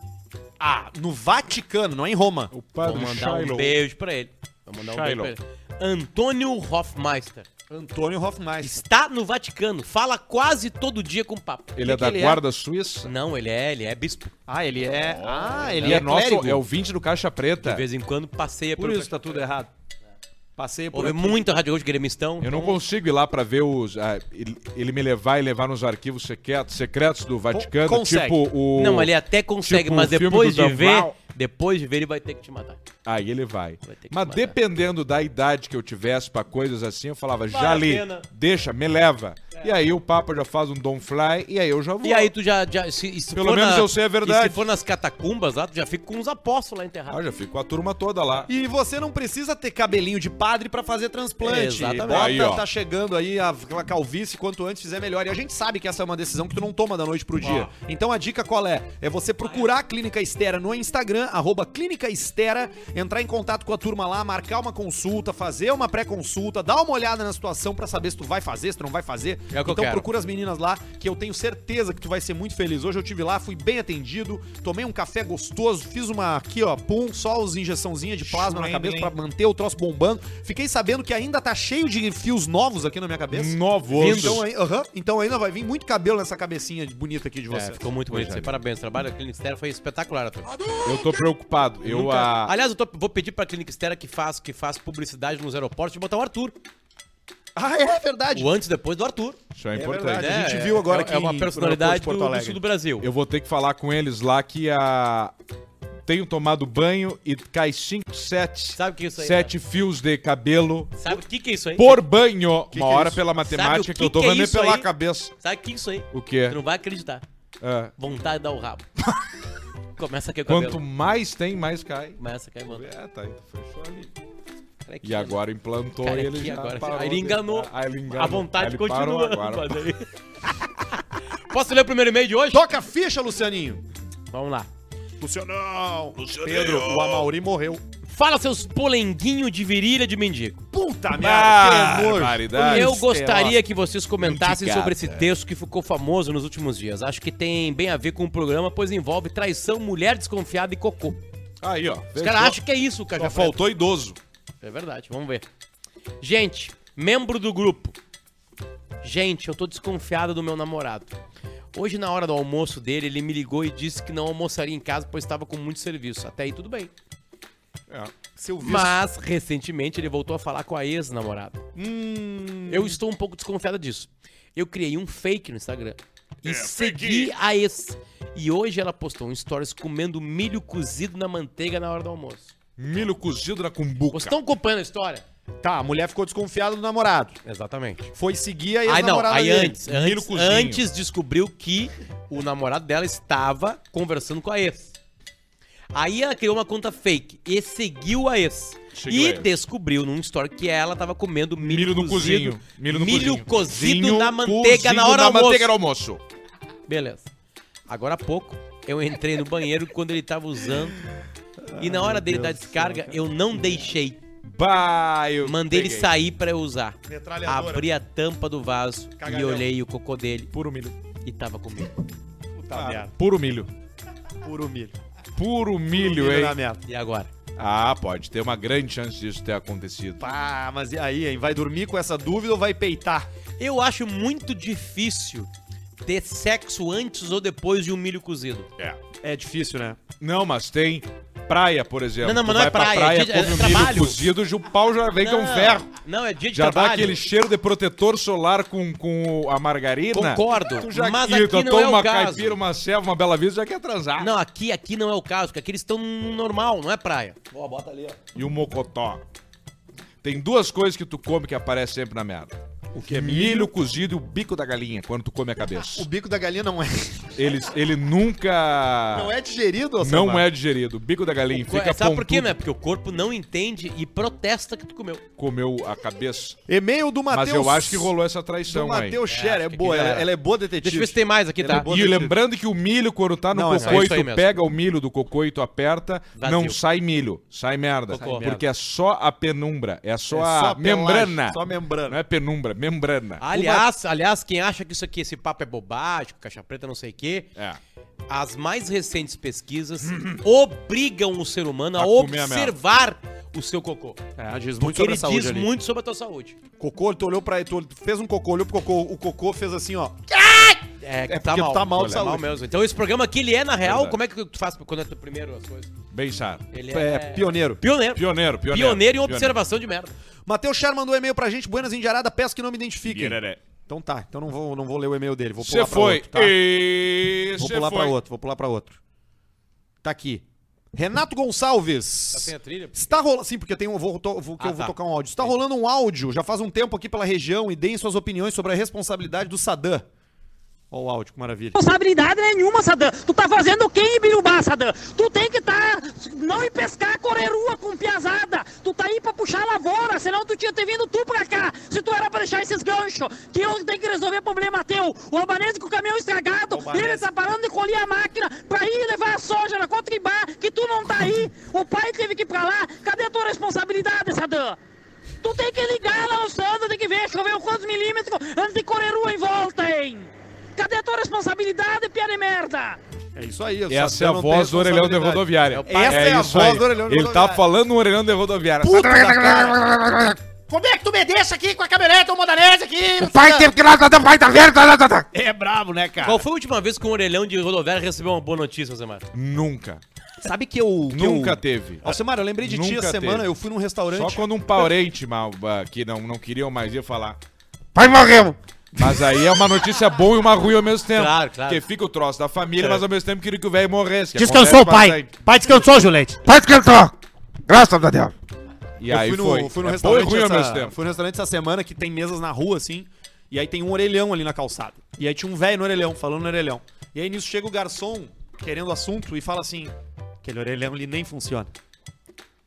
Ah, no Vaticano, não é em Roma. O Vou padre mandar um Shiloh. beijo pra ele. Vou mandar um Shiloh. beijo pra ele. Antônio Hoffmeister. Antônio Hoffmeister. Está no Vaticano. Fala quase todo dia com o Papa. Ele é que da ele é? guarda suíça. Não, ele é, ele é bispo. Ah, ele é. Ah, ele Ele é, é nosso, é o 20 do Caixa Preta. De vez em quando passeia Por pelo- isso tá tudo errado. Passei por Houve aqui. muita rádio hoje gremistão. Eu não então- consigo ir lá pra ver os. ah, ele, ele me levar e levar nos arquivos secretos, secretos do Vaticano, consegue. tipo o. Não, ele até consegue, tipo mas depois de ver. Depois de ver ele vai ter que te matar. Aí ele vai. Vai Mas dependendo da idade que eu tivesse pra coisas assim, eu falava, Vale já li, deixa, me leva. E aí o Papa já faz um Don't Fly e aí eu já vou. E aí tu já, já se, se Pelo for menos na- eu sei a verdade. Se for nas catacumbas lá, tu já fica com uns apóstolos lá enterrados. Ah, já fico com a turma toda lá. E você não precisa ter cabelinho de padre pra fazer transplante. Exatamente. Bota, Aí, ó. tá chegando aí a, a calvície, quanto antes fizer melhor. E a gente sabe que essa é uma decisão que tu não toma da noite pro dia. Então a dica qual é? É você procurar a Clínica Estera no Instagram, arroba Clínica Estera, entrar em contato com a turma lá, marcar uma consulta, fazer uma pré-consulta, dar uma olhada na situação pra saber se tu vai fazer, se tu não vai fazer. É o que eu então procura as meninas lá, que eu tenho certeza que tu vai ser muito feliz. Hoje eu tive lá, fui bem atendido, tomei um café gostoso, fiz uma aqui, ó, pum, só os injeçãozinha de plasma na cabeça pra manter o troço bombando. Fiquei sabendo que ainda tá cheio de fios novos aqui na minha cabeça. Novos. Então, então ainda vai vir muito cabelo nessa cabecinha bonita aqui de você. É, ficou muito bonito. aí. Parabéns, o trabalho da Clínica Estera foi espetacular. Eu tô preocupado. Eu, ah, Aliás, eu tô- vou pedir pra Clínica Estera que faz, que faz publicidade nos aeroportos de botar o Arthur. Ah, é verdade. O antes e depois do Arthur. Isso é É importante. verdade. A gente viu agora é, aqui É uma personalidade do, do sul do Brasil. Eu vou ter que falar com eles lá que a. Tenho tomado banho e cai 5, 7. Sabe o que é isso aí, 7 fios de cabelo Sabe o que, que é isso aí? por banho. Que uma que é hora isso? pela matemática o que, eu que tô que é vendo é pela aí? cabeça. Sabe o que é isso aí? O quê? Tu não vai acreditar. É. Vontade de dar o rabo. [LAUGHS] Começa aqui o cabelo. Quanto mais tem, mais cai. Começa aqui, mano. É, tá, então fechou ali. Carequinha. E agora implantou e aqui ele já agora. parou Aí ele de- enganou. Ah, ele enganou. A vontade Aí ele parou continua. agora. mas [LAUGHS] aí- Posso ler o primeiro e-mail de hoje? Toca a ficha, Lucianinho. Vamos lá. Lucianão. Pedro, o Amauri morreu. Fala, seus polenguinhos de virilha de mendigo. Puta merda, que nojo. barbaridade. Eu gostaria que vocês comentassem sobre esse texto que ficou famoso nos últimos dias. Acho que tem bem a ver com o programa, pois envolve traição, mulher desconfiada e cocô. Aí, ó. Os caras acham que é isso, cara. Só faltou idoso. É verdade, vamos ver. Gente, membro do grupo. Gente, eu tô desconfiado do meu namorado. Hoje, na hora do almoço dele, ele me ligou e disse que não almoçaria em casa, pois estava com muito serviço. Até aí tudo bem. É. Mas, recentemente, ele voltou a falar com a ex-namorada. Hum, Eu estou um pouco desconfiada disso. Eu criei um fake no Instagram. E segui a ex. E hoje ela postou um stories comendo milho cozido na manteiga na hora do almoço. Milho cozido na cumbuca. Vocês estão acompanhando a história? Tá, a mulher ficou desconfiada do namorado. Exatamente. Foi seguir a Aí não, ex-namorada aí antes, antes, antes descobriu que o namorado dela estava conversando com a ex. Aí ela criou uma conta fake e seguiu a ex. Seguiu e a ex. descobriu num story que ela tava comendo milho, Milho no cozido, cozinho. Milho no milho cozinho. cozido na manteiga na hora do na almoço. manteiga no almoço. Beleza. Agora há pouco, eu entrei no banheiro quando ele tava usando. E na hora dele dar descarga, eu não deixei. Bah, eu Mandei ele peguei. sair pra eu usar. Abri a tampa do vaso e Cagalhão. olhei o cocô dele Puro milho. e tava comigo. Puta Ah, merda. puro milho. Puro milho. Puro milho, Milho hein? E agora? Ah, pode ter uma grande chance disso ter acontecido. Pá, mas e aí, hein? Vai dormir com essa dúvida ou vai peitar? Eu acho muito difícil ter sexo antes ou depois de um milho cozido. É. É difícil, né? Não, mas tem praia, por exemplo. Não, não, mas não é vai pra praia, praia, é dia- é come um milho trabalho. cozido, e o pau já vem com um ferro. Não, é dia de Já trabalho. dá aquele cheiro de protetor solar com, com a margarina. Concordo, Tu já mas quita, aqui não toma é o uma caso. caipira, uma selva, uma bela vista, já quer transar. Não, aqui, aqui não é o caso, porque aqui eles estão no normal, não é praia. E o mocotó. Tem duas coisas que tu come que aparece sempre na merda. O que é milho cozido e o bico da galinha, quando tu come a cabeça. O bico da galinha não é. Ele, ele nunca... Não é digerido, ô Não é digerido. O bico da galinha fica É, Sabe por quê, pontudo. né? Porque o corpo não entende e protesta que tu comeu. Comeu a cabeça. E-mail do Matheus. Mas eu acho que rolou essa Do traição aí. Matheus Scher, é, acho que boa. aqui Ela, era. ela é boa detetive. Deixa eu ver se tem mais aqui, é tá? E lembrando que o milho, quando tá no Não, é cocô isso e tu mesmo. pega o milho do cocô e tu aperta, Vazio. não sai milho, sai merda. Cocô. Porque é só a penumbra, é só É a só a pelagem, membrana. só a membrana. Não é penumbra, membrana. Aliás, aliás, quem acha que isso aqui, esse papo é bobagem, caixa preta, não sei o quê, É. as mais recentes pesquisas [LAUGHS] obrigam o ser humano a, A observar o seu cocô. É, diz muito Porque sobre ele a saúde diz ali. muito sobre a tua saúde. Cocô, tu olhou pra tu fez um cocô, olhou pro cocô, o cocô fez assim, ó. É, que É porque tu tá mal de Tá saúde. mesmo. Então esse programa aqui, ele é, na real, Verdade. como é que tu faz quando é teu primeiro as coisas? Bem-sar. Ele É, pioneiro. Pioneiro. Pioneiro, pioneiro. Pioneiro em observação de merda. Matheus Char mandou um e-mail pra gente, Buenas Indiarada, peço que não me identifiquem. Então tá, então não vou, não vou ler o e-mail dele, vou pular Você pra foi. outro, tá? E... Vou cê pular foi. pra outro, vou pular pra outro. Tá aqui. Renato Gonçalves. Tá sem a trilha? Está rolando. Sim, porque eu tenho. Vou, to- vou- que Ah, eu vou tá. tocar um áudio. Está rolando um áudio já faz um tempo aqui pela região e deem suas opiniões sobre a responsabilidade do Saddam. Olha o áudio, que maravilha. responsabilidade nenhuma, Sadam. Tu tá fazendo o que em Birubá, Sadam? Tu tem que tá, não ir pescar corerua com piazada. Tu tá aí pra puxar a lavoura, senão tu tinha ter vindo tu pra cá. Se tu era pra deixar esses ganchos, que eu tenho que resolver problema teu. O albanese com o caminhão estragado, ele tá parando de colher a máquina pra ir levar a soja na Cotribá, que tu não tá aí. O pai teve que ir pra lá. Cadê a tua responsabilidade, Sadam? Tu tem que ligar lá no Sandro, tem que ver, choveu quantos milímetros antes de corerua em volta, hein? Cadê a tua responsabilidade, pia de merda? É isso aí. o Essa é a tem voz do orelhão de rodoviária. É o pai. Essa é a isso voz aí. do orelhão de Ele tá falando no orelhão de rodoviária. Puta da cara. Como é que tu me deixa aqui com a caminhonete ou modanese aqui? Vai ter que lá, vai tá vendo? tá, tá, tá. É bravo, né, cara? Qual foi a última vez que um orelhão de rodoviária recebeu uma boa notícia, Zemar? Nunca. Sabe que eu. que Nunca eu... teve. Alcemar, eu lembrei de ti Nunca essa semana, teve. eu fui num restaurante. Só quando um parente mal, que não, não queriam mais ia falar. Pai morreu. Mas aí é uma notícia boa e uma ruim ao mesmo tempo. Claro, claro. Porque fica o troço da família, mas ao mesmo tempo queria que o velho morresse. Descansou, pai. bastante. Pai descansou, Juliette. Pai descansou. Graças a Deus. E eu aí fui no, foi. fui no é restaurante ruim ao essa, mesmo tempo. Fui no restaurante essa semana que tem mesas na rua, assim. E aí tem um orelhão ali na calçada. E aí tinha um velho no orelhão, falando no orelhão. E aí nisso chega o garçom, querendo assunto, e fala assim: aquele orelhão ali nem funciona.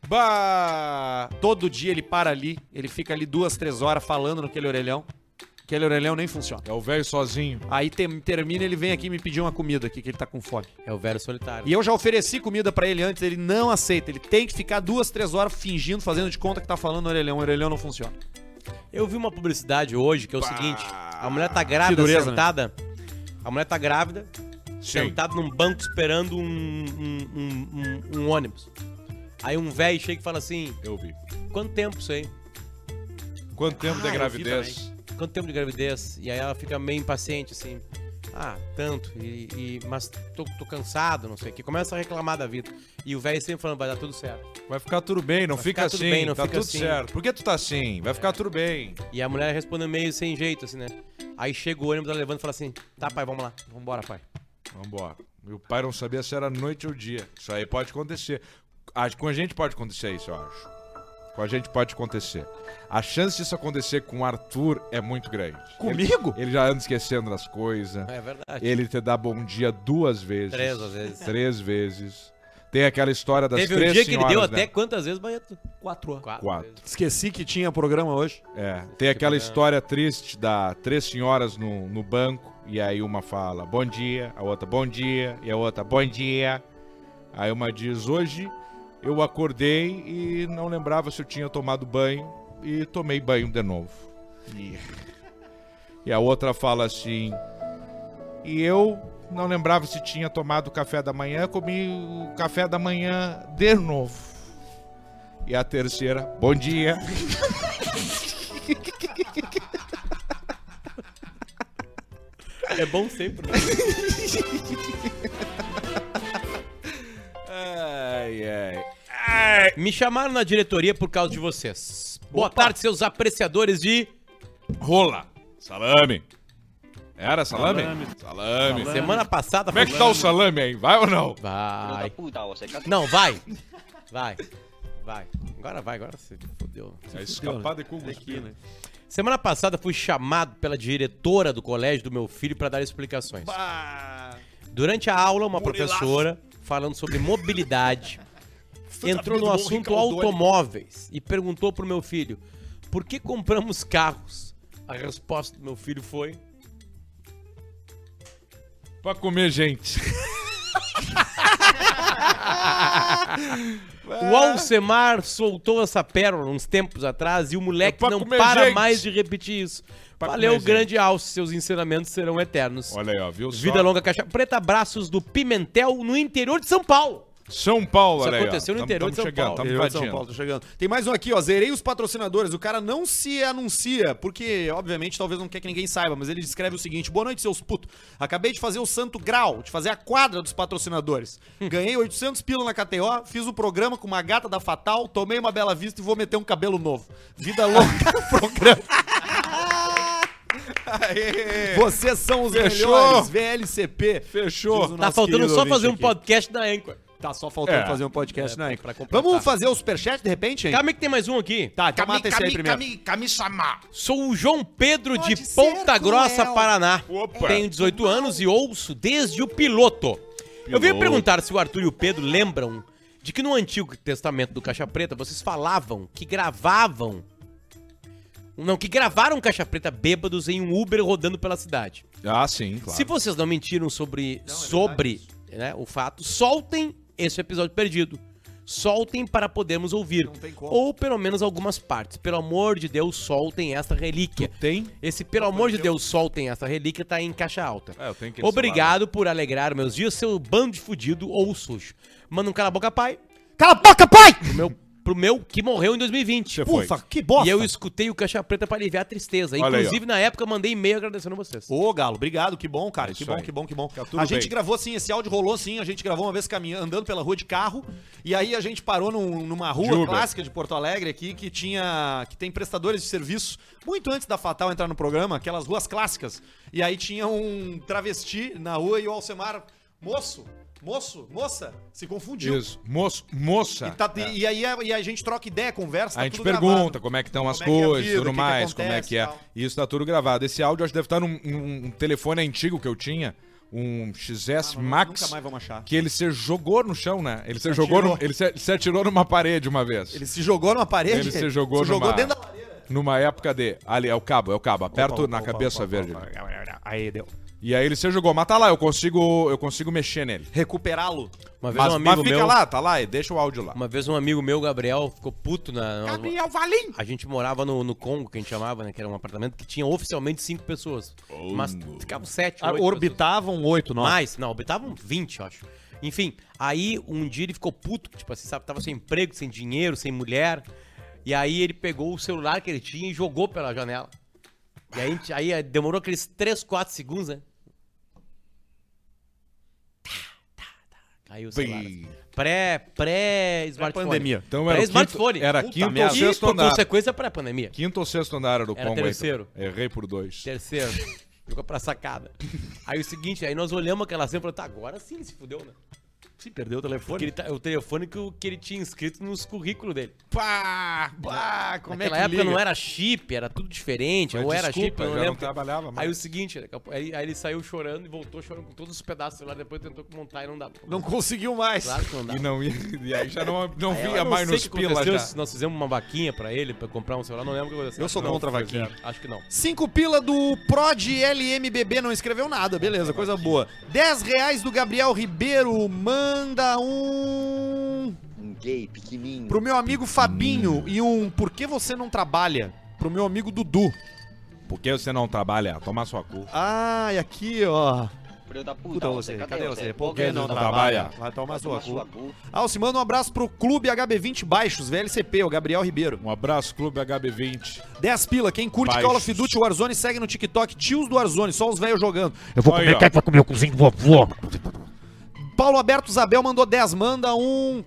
Bah! Todo dia ele para ali, ele fica ali duas, três horas falando naquele orelhão. Aquele orelhão nem funciona. É o velho sozinho. Aí tem- termina, ele vem aqui me pedir uma comida aqui, que ele tá com fome. É o velho solitário. E eu já ofereci comida pra ele antes, ele não aceita. Ele tem que ficar duas, três horas fingindo, fazendo de conta que tá falando no orelhão. O orelhão não funciona. Eu vi uma publicidade hoje que é o seguinte: a mulher tá grávida, dureza, né? sentada. A mulher tá grávida, Sim. sentada num banco esperando um, um, um- um- um ônibus. Aí um velho chega e fala assim: Eu vi. quanto tempo isso aí? Quanto tempo Ah, de eu vi gravidez? Quanto tempo de gravidez? E aí ela fica meio impaciente, assim. Ah, tanto. E, e- mas tô, tô cansado, não sei o que. Começa a reclamar da vida. E o velho sempre falando, vai dar tudo certo. Vai ficar tudo bem, não Vai fica ficar tudo assim. bem, não tá fica tudo assim. certo. Por que tu tá assim? Vai ficar tudo bem. E a mulher responde meio sem jeito, assim, né? Aí chega o ônibus, ela levanta e fala assim: tá, pai, vamos lá. Vambora, pai. Vambora. Meu pai não sabia se era noite ou dia. Isso aí pode acontecer. Com a gente pode acontecer isso, eu acho. Com a gente pode acontecer. A chance disso acontecer com o Arthur é muito grande. Comigo? Ele, ele já anda esquecendo das coisas. É verdade. Ele te dá bom dia duas vezes. Três, vezes. Três vezes. Tem aquela história das Teve um três dia que ele deu senhoras, até né? quantas vezes, Barreto? Quatro anos. Quatro. Quatro. vezes. Esqueci que tinha programa hoje. É, tem aquela história triste da três senhoras no, no banco, e aí uma fala bom dia, a outra bom dia, e a outra bom dia. Aí uma diz, hoje eu acordei e não lembrava se eu tinha tomado banho, e tomei banho de novo. E, e a outra fala assim, e eu não lembrava se tinha tomado café da manhã, comi o café da manhã de novo. E a terceira, bom dia. É bom sempre. né? [LAUGHS] Ai, ai. Me chamaram na diretoria por causa de vocês. Boa tarde, seus apreciadores de. Rola. Salame. Era salame? Salame. Semana passada. Como é que tá o salame aí? Vai ou não? Vai. você Não, vai. [LAUGHS] Vai. Vai. Agora vai, agora você fodeu. É escapar de combustível. Semana passada fui chamado pela diretora do colégio do meu filho para dar explicações. Durante a aula, uma professora, falando sobre mobilidade, [LAUGHS] entrou no assunto automóveis e perguntou pro meu filho: por que compramos carros? A resposta do meu filho foi: Pra comer gente. [LAUGHS] O Alcemar soltou essa pérola uns tempos atrás e o moleque É não para gente. mais de repetir isso. Pra Valeu, comer grande Alce, seus ensinamentos serão eternos. Olha aí, ó, viu? só? Vida longa caixa preta, abraços do Pimentel no interior de São Paulo. São Paulo, Isso olha aí, ó. aconteceu no Tamo- interior de tamo São chegando, Paulo. tamo de São. Paulo, tô chegando. Tem mais um aqui, ó. Zerei os patrocinadores. O cara não se anuncia, porque, obviamente, talvez não quer que ninguém saiba, mas ele escreve o seguinte: Boa noite, seus putos. Acabei de fazer o santo grau, de fazer a quadra dos patrocinadores. [LAUGHS] Ganhei 800 pila na KTO, fiz o programa com uma gata da Fatal, tomei uma bela vista e vou meter um cabelo novo. Vida longa [LAUGHS] no programa. Vocês são os Fechou. melhores, VLCP. Fechou. Tá faltando só fazer um aqui. podcast da Anchor. Tá só faltando É. fazer um podcast, né? pra completar. Vamos fazer o superchat de repente, hein? Calma que tem mais um aqui. Tá, então mata esse aí primeiro. Sou o João Pedro de ser Ponta cruel. Grossa, Paraná. Opa. Tenho 18 anos e ouço desde o piloto. Eu venho perguntar se o Arthur e o Pedro lembram de que no Antigo Testamento do Caixa Preta vocês falavam que gravavam. Não, que gravaram Caixa Preta bêbados em um Uber rodando pela cidade. Ah, sim, claro. Se vocês não mentiram sobre, sobre né, o fato, soltem esse episódio perdido. Soltem para podermos ouvir. tem como. Ou pelo menos algumas partes. Pelo amor de Deus, soltem esta relíquia. Tem? Esse pelo amor de Deus, soltem esta relíquia tá em caixa alta. É, eu tenho que Obrigado por alegrar meus dias, seu bando de fudido ou sujo. Manda um cala a boca, pai, Cala a boca, pai! pro meu, pro meu que morreu em 2020. Você foi. Ufa, que bosta. E eu escutei o Caixa Preta para aliviar a tristeza. Olha aí, Inclusive, na época, mandei e-mail agradecendo vocês. Ô, Galo, obrigado, que bom, cara. que Isso bom, aí. que bom, que bom. tudo A gente bem. gravou sim, esse áudio rolou sim. A gente gravou uma vez caminhando, andando pela rua de carro. E aí a gente parou num- numa rua Uber. clássica de Porto Alegre aqui que tinha. que tem prestadores de serviço. Muito antes da Fatal entrar no programa, aquelas ruas clássicas. E aí tinha um travesti na rua e o Alcemar, moço, moço, moça, se confundiu. Isso. Moço, moça. E, tá- e- e aí a, e a gente troca ideia, conversa. A tá gente tudo pergunta gravado. como é que estão as Como é é a coisas, vida, tudo mais, como é que é. tal. E isso tá tudo gravado. Esse áudio acho que deve estar num, num telefone antigo que eu tinha, um XS Ah, Max, Nunca mais vamos achar. que ele se jogou no chão, né? Ele se, jogou, atirou. no- ele se, se atirou numa parede uma vez. Ele se jogou numa parede? Ele se jogou se jogou numa- dentro da lareira. Numa época de. Ali, é o cabo, é o cabo, aperto Opa, na opa, cabeça opa, verde. opa, opa. Aí, deu. E aí ele se jogou. Mas tá lá, eu consigo, eu consigo mexer nele. Recuperá-lo. Uma vez Mas, um mas amigo fica meu. lá, tá lá, e deixa o áudio lá. Uma vez um amigo meu, Gabriel, ficou puto na. Gabriel Valim. A gente morava no, no Congo, que a gente chamava, né? Que era um apartamento que tinha oficialmente cinco pessoas. Mas ficavam sete, Ah, oito Orbitavam oito, nove. Mais, não, orbitavam 20, eu acho. Enfim, aí um dia ele ficou puto, tipo assim, sabe, tava sem emprego, sem dinheiro, sem mulher. E aí ele pegou o celular que ele tinha e jogou pela janela. E aí, aí eh, demorou aqueles 3, 4 segundos, né? Tá, tá, tá. Caiu o celular. assim. Pré, pré-smartphone. pandemia. Então era o Pré-smartphone. quinto, era Puta quinto ou merda. E, sexto por andar. consequência, pré-pandemia. Quinto ou sexto andar era do Era Congo. aí. terceiro. Errei por dois. Terceiro. Jogou pra sacada. Aí o seguinte, aí nós olhamos aquela cena e falamos, tá, agora sim ele se fudeu, né? Se perdeu o Porque telefone. ele tá- o telefone que, que ele tinha inscrito nos currículos dele. Pá, pá, como Naquela é que época liga? não era chip, era tudo diferente. Mas ou era desculpa, chip, eu não lembro. não trabalhava mais. Aí o seguinte, aí, aí ele saiu chorando e voltou chorando com todos os pedaços celular, depois tentou montar e não dá. Não conseguiu mais. Claro que não dá. E, não, e aí já não, não Aí via não mais nos pila já. Nós fizemos uma vaquinha pra ele, pra comprar um celular, não lembro o que aconteceu. Eu sou que contra a não, vaquinha. Acho que não. Cinco pila do Prod LMBB, não escreveu nada, beleza, coisa boa. 10 reais do Gabriel Ribeiro, manda um... Um gay pequenininho. Pro meu amigo Fabinho e um Por que você não trabalha? Pro meu amigo Dudu. Por que você não trabalha? Toma sua cu. Ah, e aqui, ó. Filho da puta, Puta você, cadê você? Por que não trabalha? Vai tomar sua cu. cu. Alce, manda um abraço pro Clube HB20 Baixos, VLCP, o Gabriel Ribeiro. Um abraço, Clube HB20. 10 pila, quem curte Baixos. Call of Duty Warzone segue no TikTok, tios do Warzone, só os velhos jogando. Eu vou Aí, comer, ó. quem vai comer o cozinho do vovô? Paulo Alberto Zabel mandou 10, manda um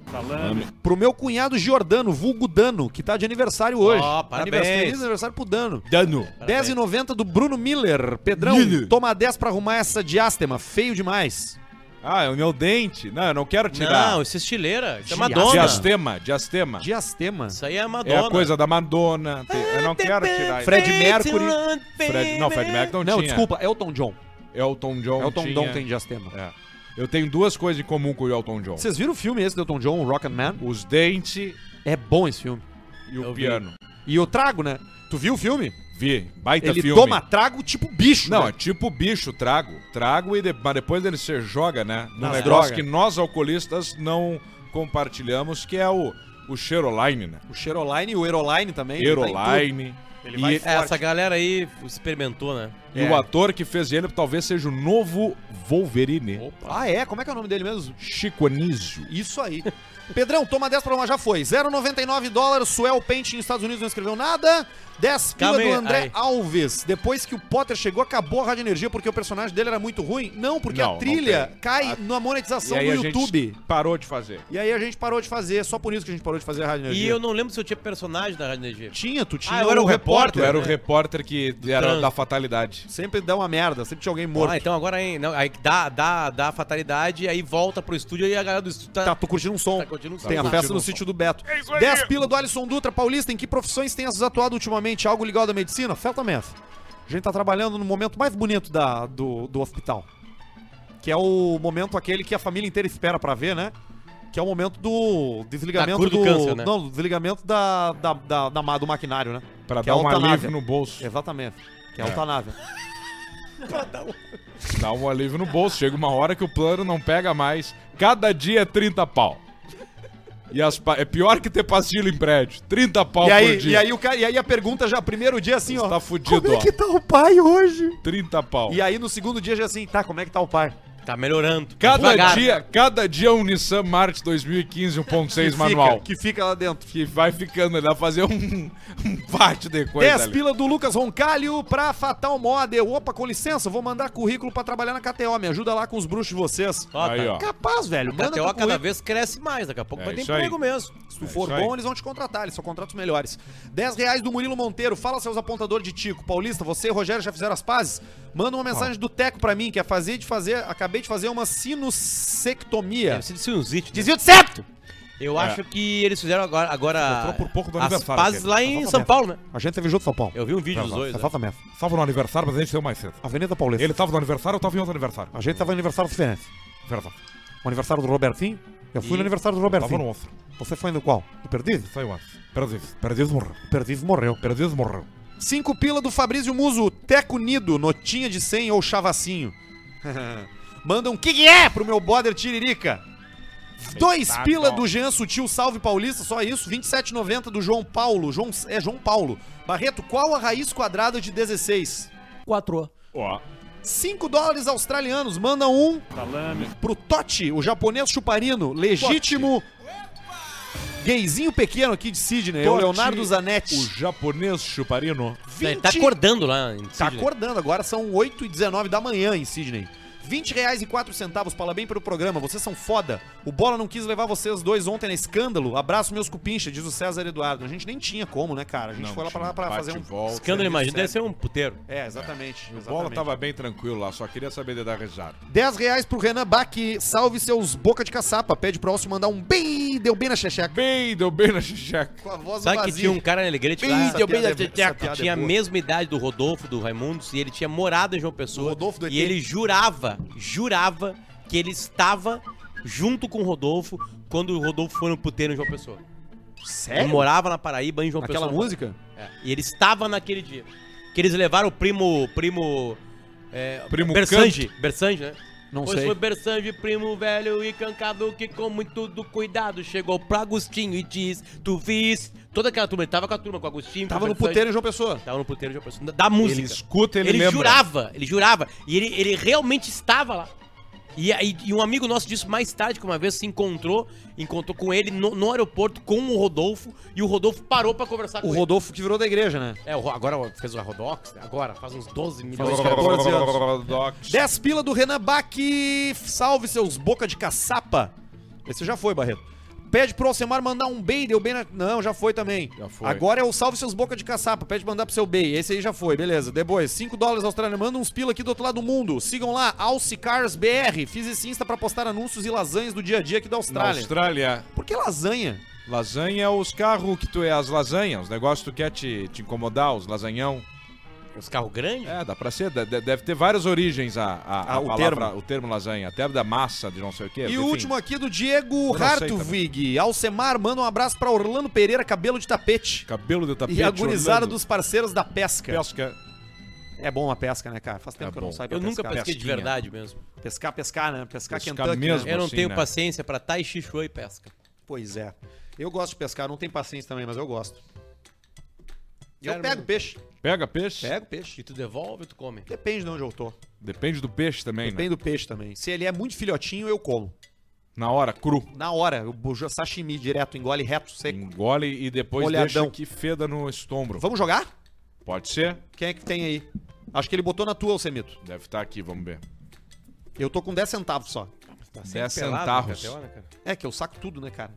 pro meu cunhado Giordano, vulgo Dano, que tá de aniversário hoje. Ó, parabéns. Anivers- Feliz aniversário pro Dano. Dano. 10,90 do Bruno Miller. Pedrão, Miller. toma 10 pra arrumar essa diástema, feio demais. Ah, é o meu dente. Não, eu não quero tirar. Não, isso é estileira. Isso é. Madonna. Diastema, diastema. Diastema. Isso aí é É Madonna. a coisa da Madonna. Eu não quero tirar. Fred Mercury. Fred, não, Fred Mercury não, Não, tinha. desculpa, Elton John. Elton John Elton tinha. John tem diastema. É. Eu tenho duas coisas em comum com o Elton John. Vocês viram o filme esse do Elton John, o Rocket Man? Os dentes É bom esse filme. e o Eu vi. piano. E eu trago, né? Tu viu o filme? Vi. Baita Ele filme. toma trago tipo bicho. Não, né? é tipo bicho, trago. Trago e de- mas depois ele se joga, né? Num Nas negócio drogas. que nós alcoolistas não compartilhamos, que é o, o Cheroline, né? O Cheroline e o Aeroline também. ele tá em tudo. Aeroline. Ele E-. Essa galera aí experimentou, né? E É. o ator que fez ele talvez seja o novo Wolverine. Ah, é? Como é que é o nome dele mesmo? Chico Anísio. Isso aí. [LAUGHS] Pedrão, toma 10 pra uma, já foi. 0,99 dólares, Suel Painting nos Estados Unidos não escreveu nada. 10 pila do André aí. Alves. Depois que o Potter chegou, acabou a Rádio Energia porque o personagem dele era muito ruim? Não, porque Não, a trilha cai A- na monetização E aí do a YouTube. gente parou de fazer. E aí a gente parou de fazer, só por isso que a gente parou de fazer a Rádio Energia. E eu não lembro se eu tinha personagem da Rádio Energia. Tinha, tu tinha Ah, eu era o repórter. Tu era o né? repórter que era trânsito. da fatalidade. Sempre dá uma merda, sempre tinha alguém morto. Ah, então agora hein, não, aí dá, dá, dá a fatalidade, aí volta pro estúdio e a galera do estúdio tá. Tá, tô curtindo um som. Tá um. Tem a festa no um sítio do Beto. É isso aí. 10 pila do Alisson Dutra, Paulista. Em que profissões tem atuado ultimamente? Algo ligado à medicina? Certamente. A gente tá trabalhando no momento mais bonito da, do, do hospital. Que é o momento aquele que a família inteira espera pra ver, né? Que é o momento do desligamento do do. câncer, né? Não, do desligamento da, da, da, da- do maquinário, né? Pra Que é dar um eutanásia. alívio no bolso. Exatamente. Que é, É. a eutanásia. Dá um alívio no bolso. Chega uma hora que o plano não pega mais. Cada dia é 30 pau. E as é pior que ter pastilha em prédio. 30 pau E por aí, dia. e, aí o cara, e aí a pergunta já, primeiro dia assim, ó. Tá fudido, Como é ó. que tá o pai hoje? 30 pau. E aí no segundo dia já assim, tá, como é que tá o pai? Tá melhorando. Cada Devagar. dia, cada dia um Nissan March 2015 1.6 Que manual. Fica, que fica lá dentro. Que vai ficando, ele vai fazer um, um de coisa 10 ali. pila do Lucas Roncalho pra Fatal Model. Opa, com licença, vou mandar currículo pra trabalhar na KTO. Me ajuda lá com os bruxos de vocês. Ó, Aí, tá. ó. Capaz, velho. Manda KTO cada vez cresce mais, daqui a pouco É vai ter isso aí. emprego mesmo. Se tu É for isso aí. bom, eles vão te contratar. Eles são contratos melhores. 10 reais do Murilo Monteiro. Fala, seus apontadores de Tico. Paulista, você e Rogério já fizeram as pazes? Manda uma mensagem do Teco pra mim, que é fazer de fazer. Acabei de fazer uma sinussectomia. Deve ser de sinusite. Desvio de septo! Eu acho que eles fizeram agora, agora Encontrou por pouco do as aniversário pazes lá em São Paulo, né? A gente teve junto, São Paulo. Eu vi um vídeo dos dois. né? Exatamente. Tava no aniversário, mas a gente saiu mais cedo. Avenida Paulista. Ele tava no aniversário, eu tava em outro aniversário. A gente tava no aniversário diferente. Verdade. O aniversário do Robertinho. Eu fui E- no aniversário do Tava no Robertinho. outro. Você foi no qual? No Perdido? Saiu antes. Perdiz. Perdiz morreu. Perdido morreu. Perdiz morreu. Cinco pila do Fabrício Muso. Teco Nido, notinha de 100 ou chavacinho. [LAUGHS] Manda um que que é pro meu boder Tiririca. Dois pila do Jean Sutil, salve paulista, só isso. 27,90 do João Paulo. João, é João Paulo. Barreto, qual a raiz quadrada de 16? 4. Ó. 5 dólares australianos. Manda um pro Totti, o japonês chuparino. Legítimo. Gayzinho pequeno aqui de Sydney. É o Totti, Leonardo Zanetti. O japonês chuparino. Ele tá acordando lá em Tá Sydney. acordando, agora são 8 e 19 da manhã em Sydney. 20 reais e 4 centavos, parabéns pelo programa, vocês são foda. O Bola não quis levar vocês dois ontem na escândalo. Abraço meus cupincha, diz o César Eduardo. A gente nem tinha como, né, cara? A gente Não foi lá pra, tinha pra fazer um... volta. Escândalo, imagina, deve ser um puteiro. É, exatamente. O bola tava bem tranquilo lá, só queria saber de dar risada. 10 reais pro Renan Bach, salve seus boca de caçapa. Pede pro Alcio mandar um bem, deu bem na checheca. Bem, deu bem na xixeca. Com a voz Sabe que vazia. tinha um cara na Alegrete lá, deu bem piada da é- é tinha a mesma idade do Rodolfo, do Raimundos, e ele tinha morado em João Pessoa. O Rodolfo do ET. E ele jurava, jurava que ele estava junto com o Rodolfo quando o Rodolfo foi no puteiro em João Pessoa. Ele Sério? morava na Paraíba em João Aquela Pessoa. música? É, E ele estava naquele dia. Que eles levaram o primo. Primo. É, Primo Bersange. Bersange, né? Não pois sei. foi Bersange, primo velho e cancado, que com muito do cuidado chegou pro Agostinho e diz: Tu vis. Toda aquela turma, ele tava com a turma, com o Agostinho. com Tava o no puteiro em João Pessoa. Tava no puteiro de João Pessoa. Da música. Ele escuta, ele, Ele, lembra. jurava, ele jurava. E ele, ele realmente estava lá. E, aí- e um amigo nosso disse mais tarde que uma vez se encontrou, encontrou com ele no, no aeroporto com o Rodolfo, e o Rodolfo parou pra conversar com O ele. Rodolfo que virou da igreja, né? É, o agora fez o Rodox, agora, faz uns 12 milhões de 14 anos. Docs. 10 pila do Renan Bach. Salve seus boca de caçapa. Esse já foi, Barreto. Pede pro Alcemar mandar um bem, deu bem na... Não, já foi também. Já foi. Agora é o salve seus boca de caçapa. Pede mandar pro seu bem. Esse aí já foi, beleza. Depois, 5 dólares australianos. Manda uns pila aqui do outro lado do mundo. Sigam lá, Alcicars BR. Fiz esse Insta pra postar anúncios e lasanhas do dia a dia aqui da Na Austrália. Austrália, Por que lasanha? lasanha é os carros que tu é, as lasanhas, os negócios que tu quer te, te incomodar, os lasanhão. Os carros grandes? É, dá pra ser, de- de- deve ter várias origens a, a, Ah, a o palavra, termo. o termo lasanha, até da massa de não sei o quê. E enfim. o último aqui do Diego Hartwig. Alcemar, manda um abraço pra Orlando Pereira, cabelo de tapete. Cabelo de tapete. E a gurizada Orlando. dos parceiros da pesca. Pesca. É bom a pesca, né, cara? Faz tempo É que eu não saio pra Eu nunca pescar. pesquei de pesquinha. verdade mesmo. Pescar, pescar, né? Pescar, Pescar Kentucky, mesmo. né? Eu não assim, tenho né? paciência pra tai chuan e pesca. Pois é. Eu gosto de pescar, não tenho paciência também, mas eu gosto. Eu Sério pego mesmo? peixe. Pega peixe? Pego peixe. E tu devolve ou tu come? Depende de onde eu tô. Depende do peixe também, né? Depende do peixe também. Se ele é muito filhotinho, eu como. Na hora, cru. Na hora, eu bujo sashimi direto, engole reto, seco. Engole e depois Molhadão. deixa que feda no estômago. Vamos jogar? Pode ser? Quem é que tem aí? Acho que ele botou na tua, Alcemito. Deve estar aqui, vamos ver. Eu tô com 10 centavos só. Tá 10 pelado, centavos. KTO, né, cara? É que eu saco tudo, né, cara?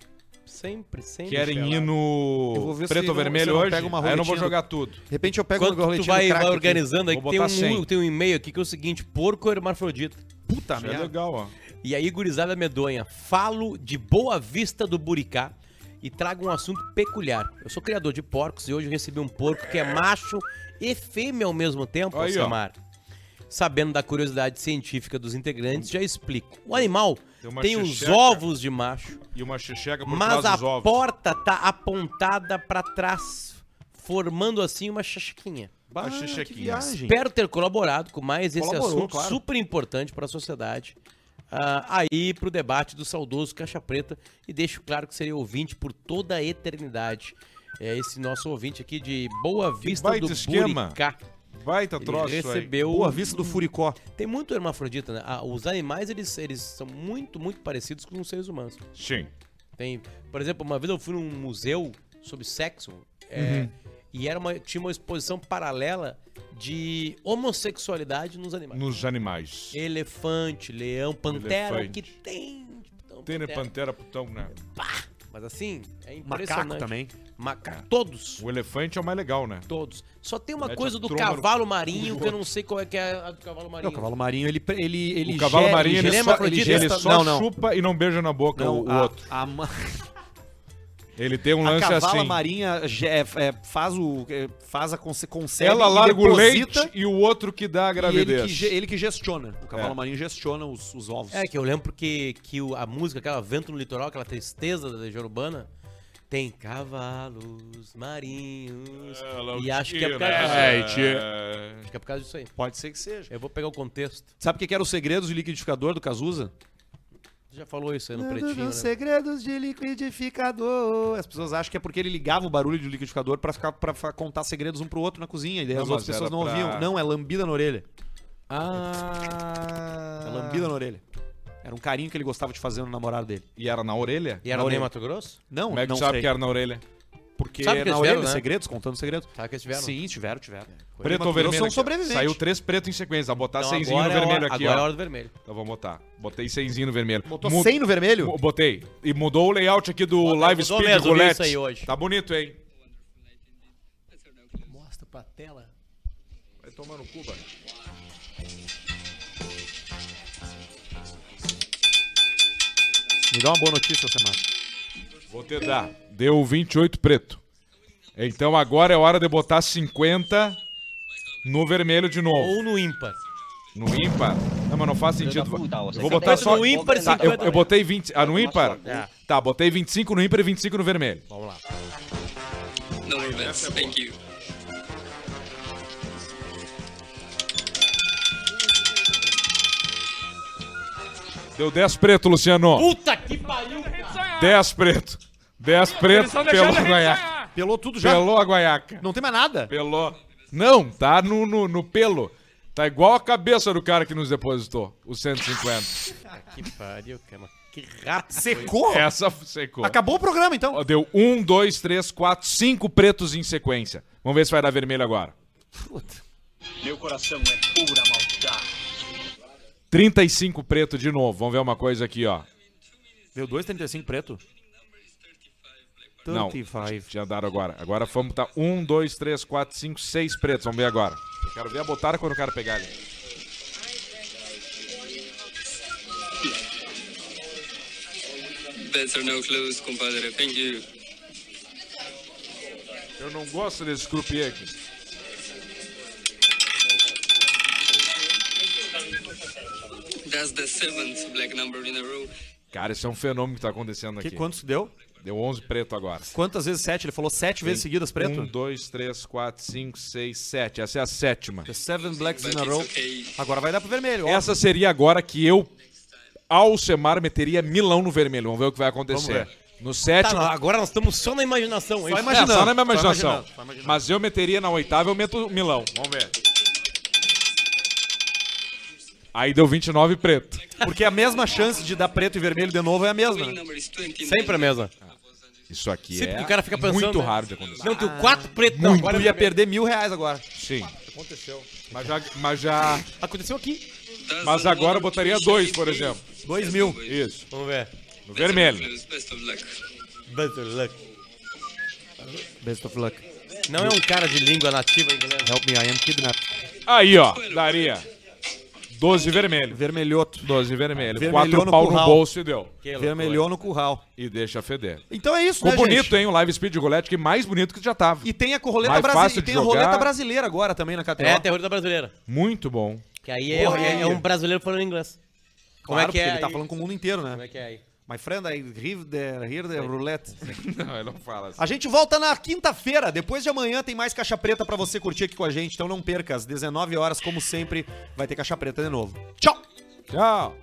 Sempre, sempre. Querem ir no preto ou vermelho hoje? pega uma Aí eu não vou jogar tudo. De repente eu pego Quando uma tu vai, vai aqui. organizando aí, Vou tem um, botar 100. tem um e-mail aqui que é o seguinte, porco hermafrodita. Puta é merda. legal, ó. E aí, gurizada medonha, falo de Boa Vista do Buricá e trago um assunto peculiar. Eu sou criador de porcos e hoje eu recebi um porco que é macho e fêmea ao mesmo tempo, Aí, ó. Sabendo da curiosidade científica dos integrantes, já explico. O animal Tem os ovos de macho, E uma xixeca por mas a trás dos ovos. porta tá apontada pra trás, formando assim uma xixequinha. que viagem. Espero ter colaborado com mais esse Colaborou, assunto claro. super importante para a sociedade. ah, aí pro debate do saudoso Caixa Preta e deixo claro que seria ouvinte por toda a eternidade. É esse nosso ouvinte aqui de Boa Vista do esquema. Buricá. Baita Ele troço aí. recebeu Boa vista do Furicó. Tem muito hermafrodita, né? Ah, os animais eles, eles são muito, muito parecidos com os seres humanos. Sim. Tem, por exemplo, uma vez eu fui num museu sobre sexo é, Uhum. e era uma, tinha uma exposição paralela de homossexualidade nos animais. Nos animais. Elefante, leão, pantera, Elefante. que tem. Então, Tem né, pantera. pantera putão, né? Mas assim, é impressionante. Macaco também. Macaco. Todos. O elefante é o mais legal, né? Todos. Só tem uma Mete coisa a do tromba no- cavalo marinho que eu não sei qual é que é a do cavalo Não, marinho. o cavalo marinho, ele, ele, ele o cavalo gera- marinho, ele, gera só, ele, hermafrodita. ele só não, não. chupa e não beija na boca Não, o, o a, outro. A, ma- [LAUGHS] Ele tem um a lance cavala assim. marinha ge- é, é, faz o é, faz a conse- concebe Ela e larga o leite e o outro que dá a e ele gravidez. que, ele que gestiona. O cavalo É. marinho gestiona os, os ovos. É, que eu lembro que, que o- a música, aquela Vento no Litoral, aquela tristeza da Legião Urbana, tem cavalos marinhos. e acho que é por causa disso. É. Acho que é por causa disso aí. Pode ser que seja. Eu vou pegar o contexto. Sabe o que que era os segredos de liquidificador do Cazuza? Você já falou isso aí no pretinho, né? segredos de liquidificador. As pessoas acham que é porque ele ligava o barulho do liquidificador pra, ficar, pra fa- contar segredos um pro outro na cozinha. E daí Não, as outras pessoas não pra- ouviam. Não, é lambida na orelha. Ah. É lambida na orelha. Era um carinho que ele gostava de fazer no namorado dele. E era na orelha? E era Na orelha. Mato Grosso? Não, Como é que não tu sabe sei. que era na orelha? Porque Sabe que na eles orelha, né? segredos, contando segredos. Sabe que eles tiveram? Sim, tiveram, tiveram. Preto Mato ou vermelho? são aqui, ó. sobreviventes. Saiu três pretos em sequência. Vou botar Então, cenzinho agora no é a hora- vermelho aqui, agora é a ó. hora do vermelho. Então vamos botar. Botei cenzinho no vermelho. Botou Mu- 100 no vermelho? Botei. E mudou o layout aqui do Bota- Live mudou Speed mesmo, Roulette. isso aí hoje. Tá bonito, hein? Mostra pra tela. Vai tomar no cu, velho. Me dá uma boa notícia, Semar. Vou te dar. Deu 28 preto. Então agora é hora de botar 50 no vermelho de novo. Ou no ímpar. No ímpar? Não, mas não faz sentido. Eu vou botar ter só. no ímpar, Tá, 50 eu, eu botei 20. Ah, no ímpar? É. Tá, botei 25 no ímpar e 25 no vermelho. Vamos lá. No regrets. Thank you. Deu 10 preto, Luciano. Puta que pariu, cara. 10 preto. 10 preto, pelou a guaiaca. Pelou tudo já? Pelou a guaiaca. Não tem mais nada? Pelou. Não, tá no, no, no pelo. Tá igual a cabeça do cara que nos depositou, os [LAUGHS] 150. Que pariu, cara. Que rato. Secou? Essa secou. Acabou o programa, então. Ó, Deu 1, 2, 3, 4, 5 pretos em sequência. Vamos ver se vai dar vermelho agora. Meu coração é pura maldade. 35 preto de novo. Vamos ver uma coisa aqui, ó. Deu 2,35 preto. Não, 35. tinha dado agora. Agora vamos botar 1, 2, 3, 4, 5, 6 pretos. Vamos ver agora. Quero ver a botada quando o cara pegar ali. Bets are no clues, compadre. Thank you. Eu não gosto desse croupier aqui. That's the seventh black number in a row. Cara, isso é um fenômeno que tá acontecendo Que, aqui. quantos deu? Deu 11 preto agora. Quantas vezes 7? Ele falou 7 vezes seguidas preto? 1, 2, 3, 4, 5, 6, 7. Essa é a sétima. The seven blacks in a row. Agora vai dar pro vermelho. ó. Essa seria agora que eu, Alcemar, meteria milão no vermelho. Vamos ver o que vai acontecer. No Tá, sétimo. não, agora nós estamos só na imaginação. hein? É, imaginando, só na minha só imaginação. imaginando, só imaginando. Mas eu meteria na oitava, eu meto Milão. Vamos ver. Aí deu 29 preto. Porque a mesma chance de dar preto e vermelho de novo é a mesma. Winning né? number is 29. Sempre a mesma. Isso aqui Sempre é que o cara fica pensando, muito né? raro de acontecer. Não, tem quatro pretos. Não, agora Tu é ia perder mil reais agora. Sim. Aconteceu. Mas já, mas já. Aconteceu aqui. Mas agora eu botaria dois, por exemplo. Dois mil. Isso. Vamos ver. No vermelho. Best of luck. Best of luck. Não é um cara de língua nativa inglesa. Help me, I am kidnapped. Aí, ó. Daria. 12 vermelho. Vermelhoto. 12 vermelho. Vermelhou Quatro no pau no curral. bolso e deu. Vermelhou no curral. E deixa feder. Então é isso, Ficou né, bonito, gente? hein? O Live Speed Roulette, que mais bonito que já tava. E tem a roleta Mais brasileira. fácil E de tem a jogar. roleta brasileira agora também na KTO. É, terrorista brasileira. Muito bom. Que aí é, Porra, é- é aí. um brasileiro falando inglês. Como Claro, é que é? porque ele tá aí? falando com o mundo inteiro, né? Como é que é aí? My friend, I hear the, hear the roulette. Não, ele não fala assim. A gente volta na quinta-feira. Depois de amanhã tem mais Caixa Preta pra você curtir aqui com a gente. Então não perca. Às 19 horas, como sempre, vai ter Caixa Preta de novo. Tchau! Tchau.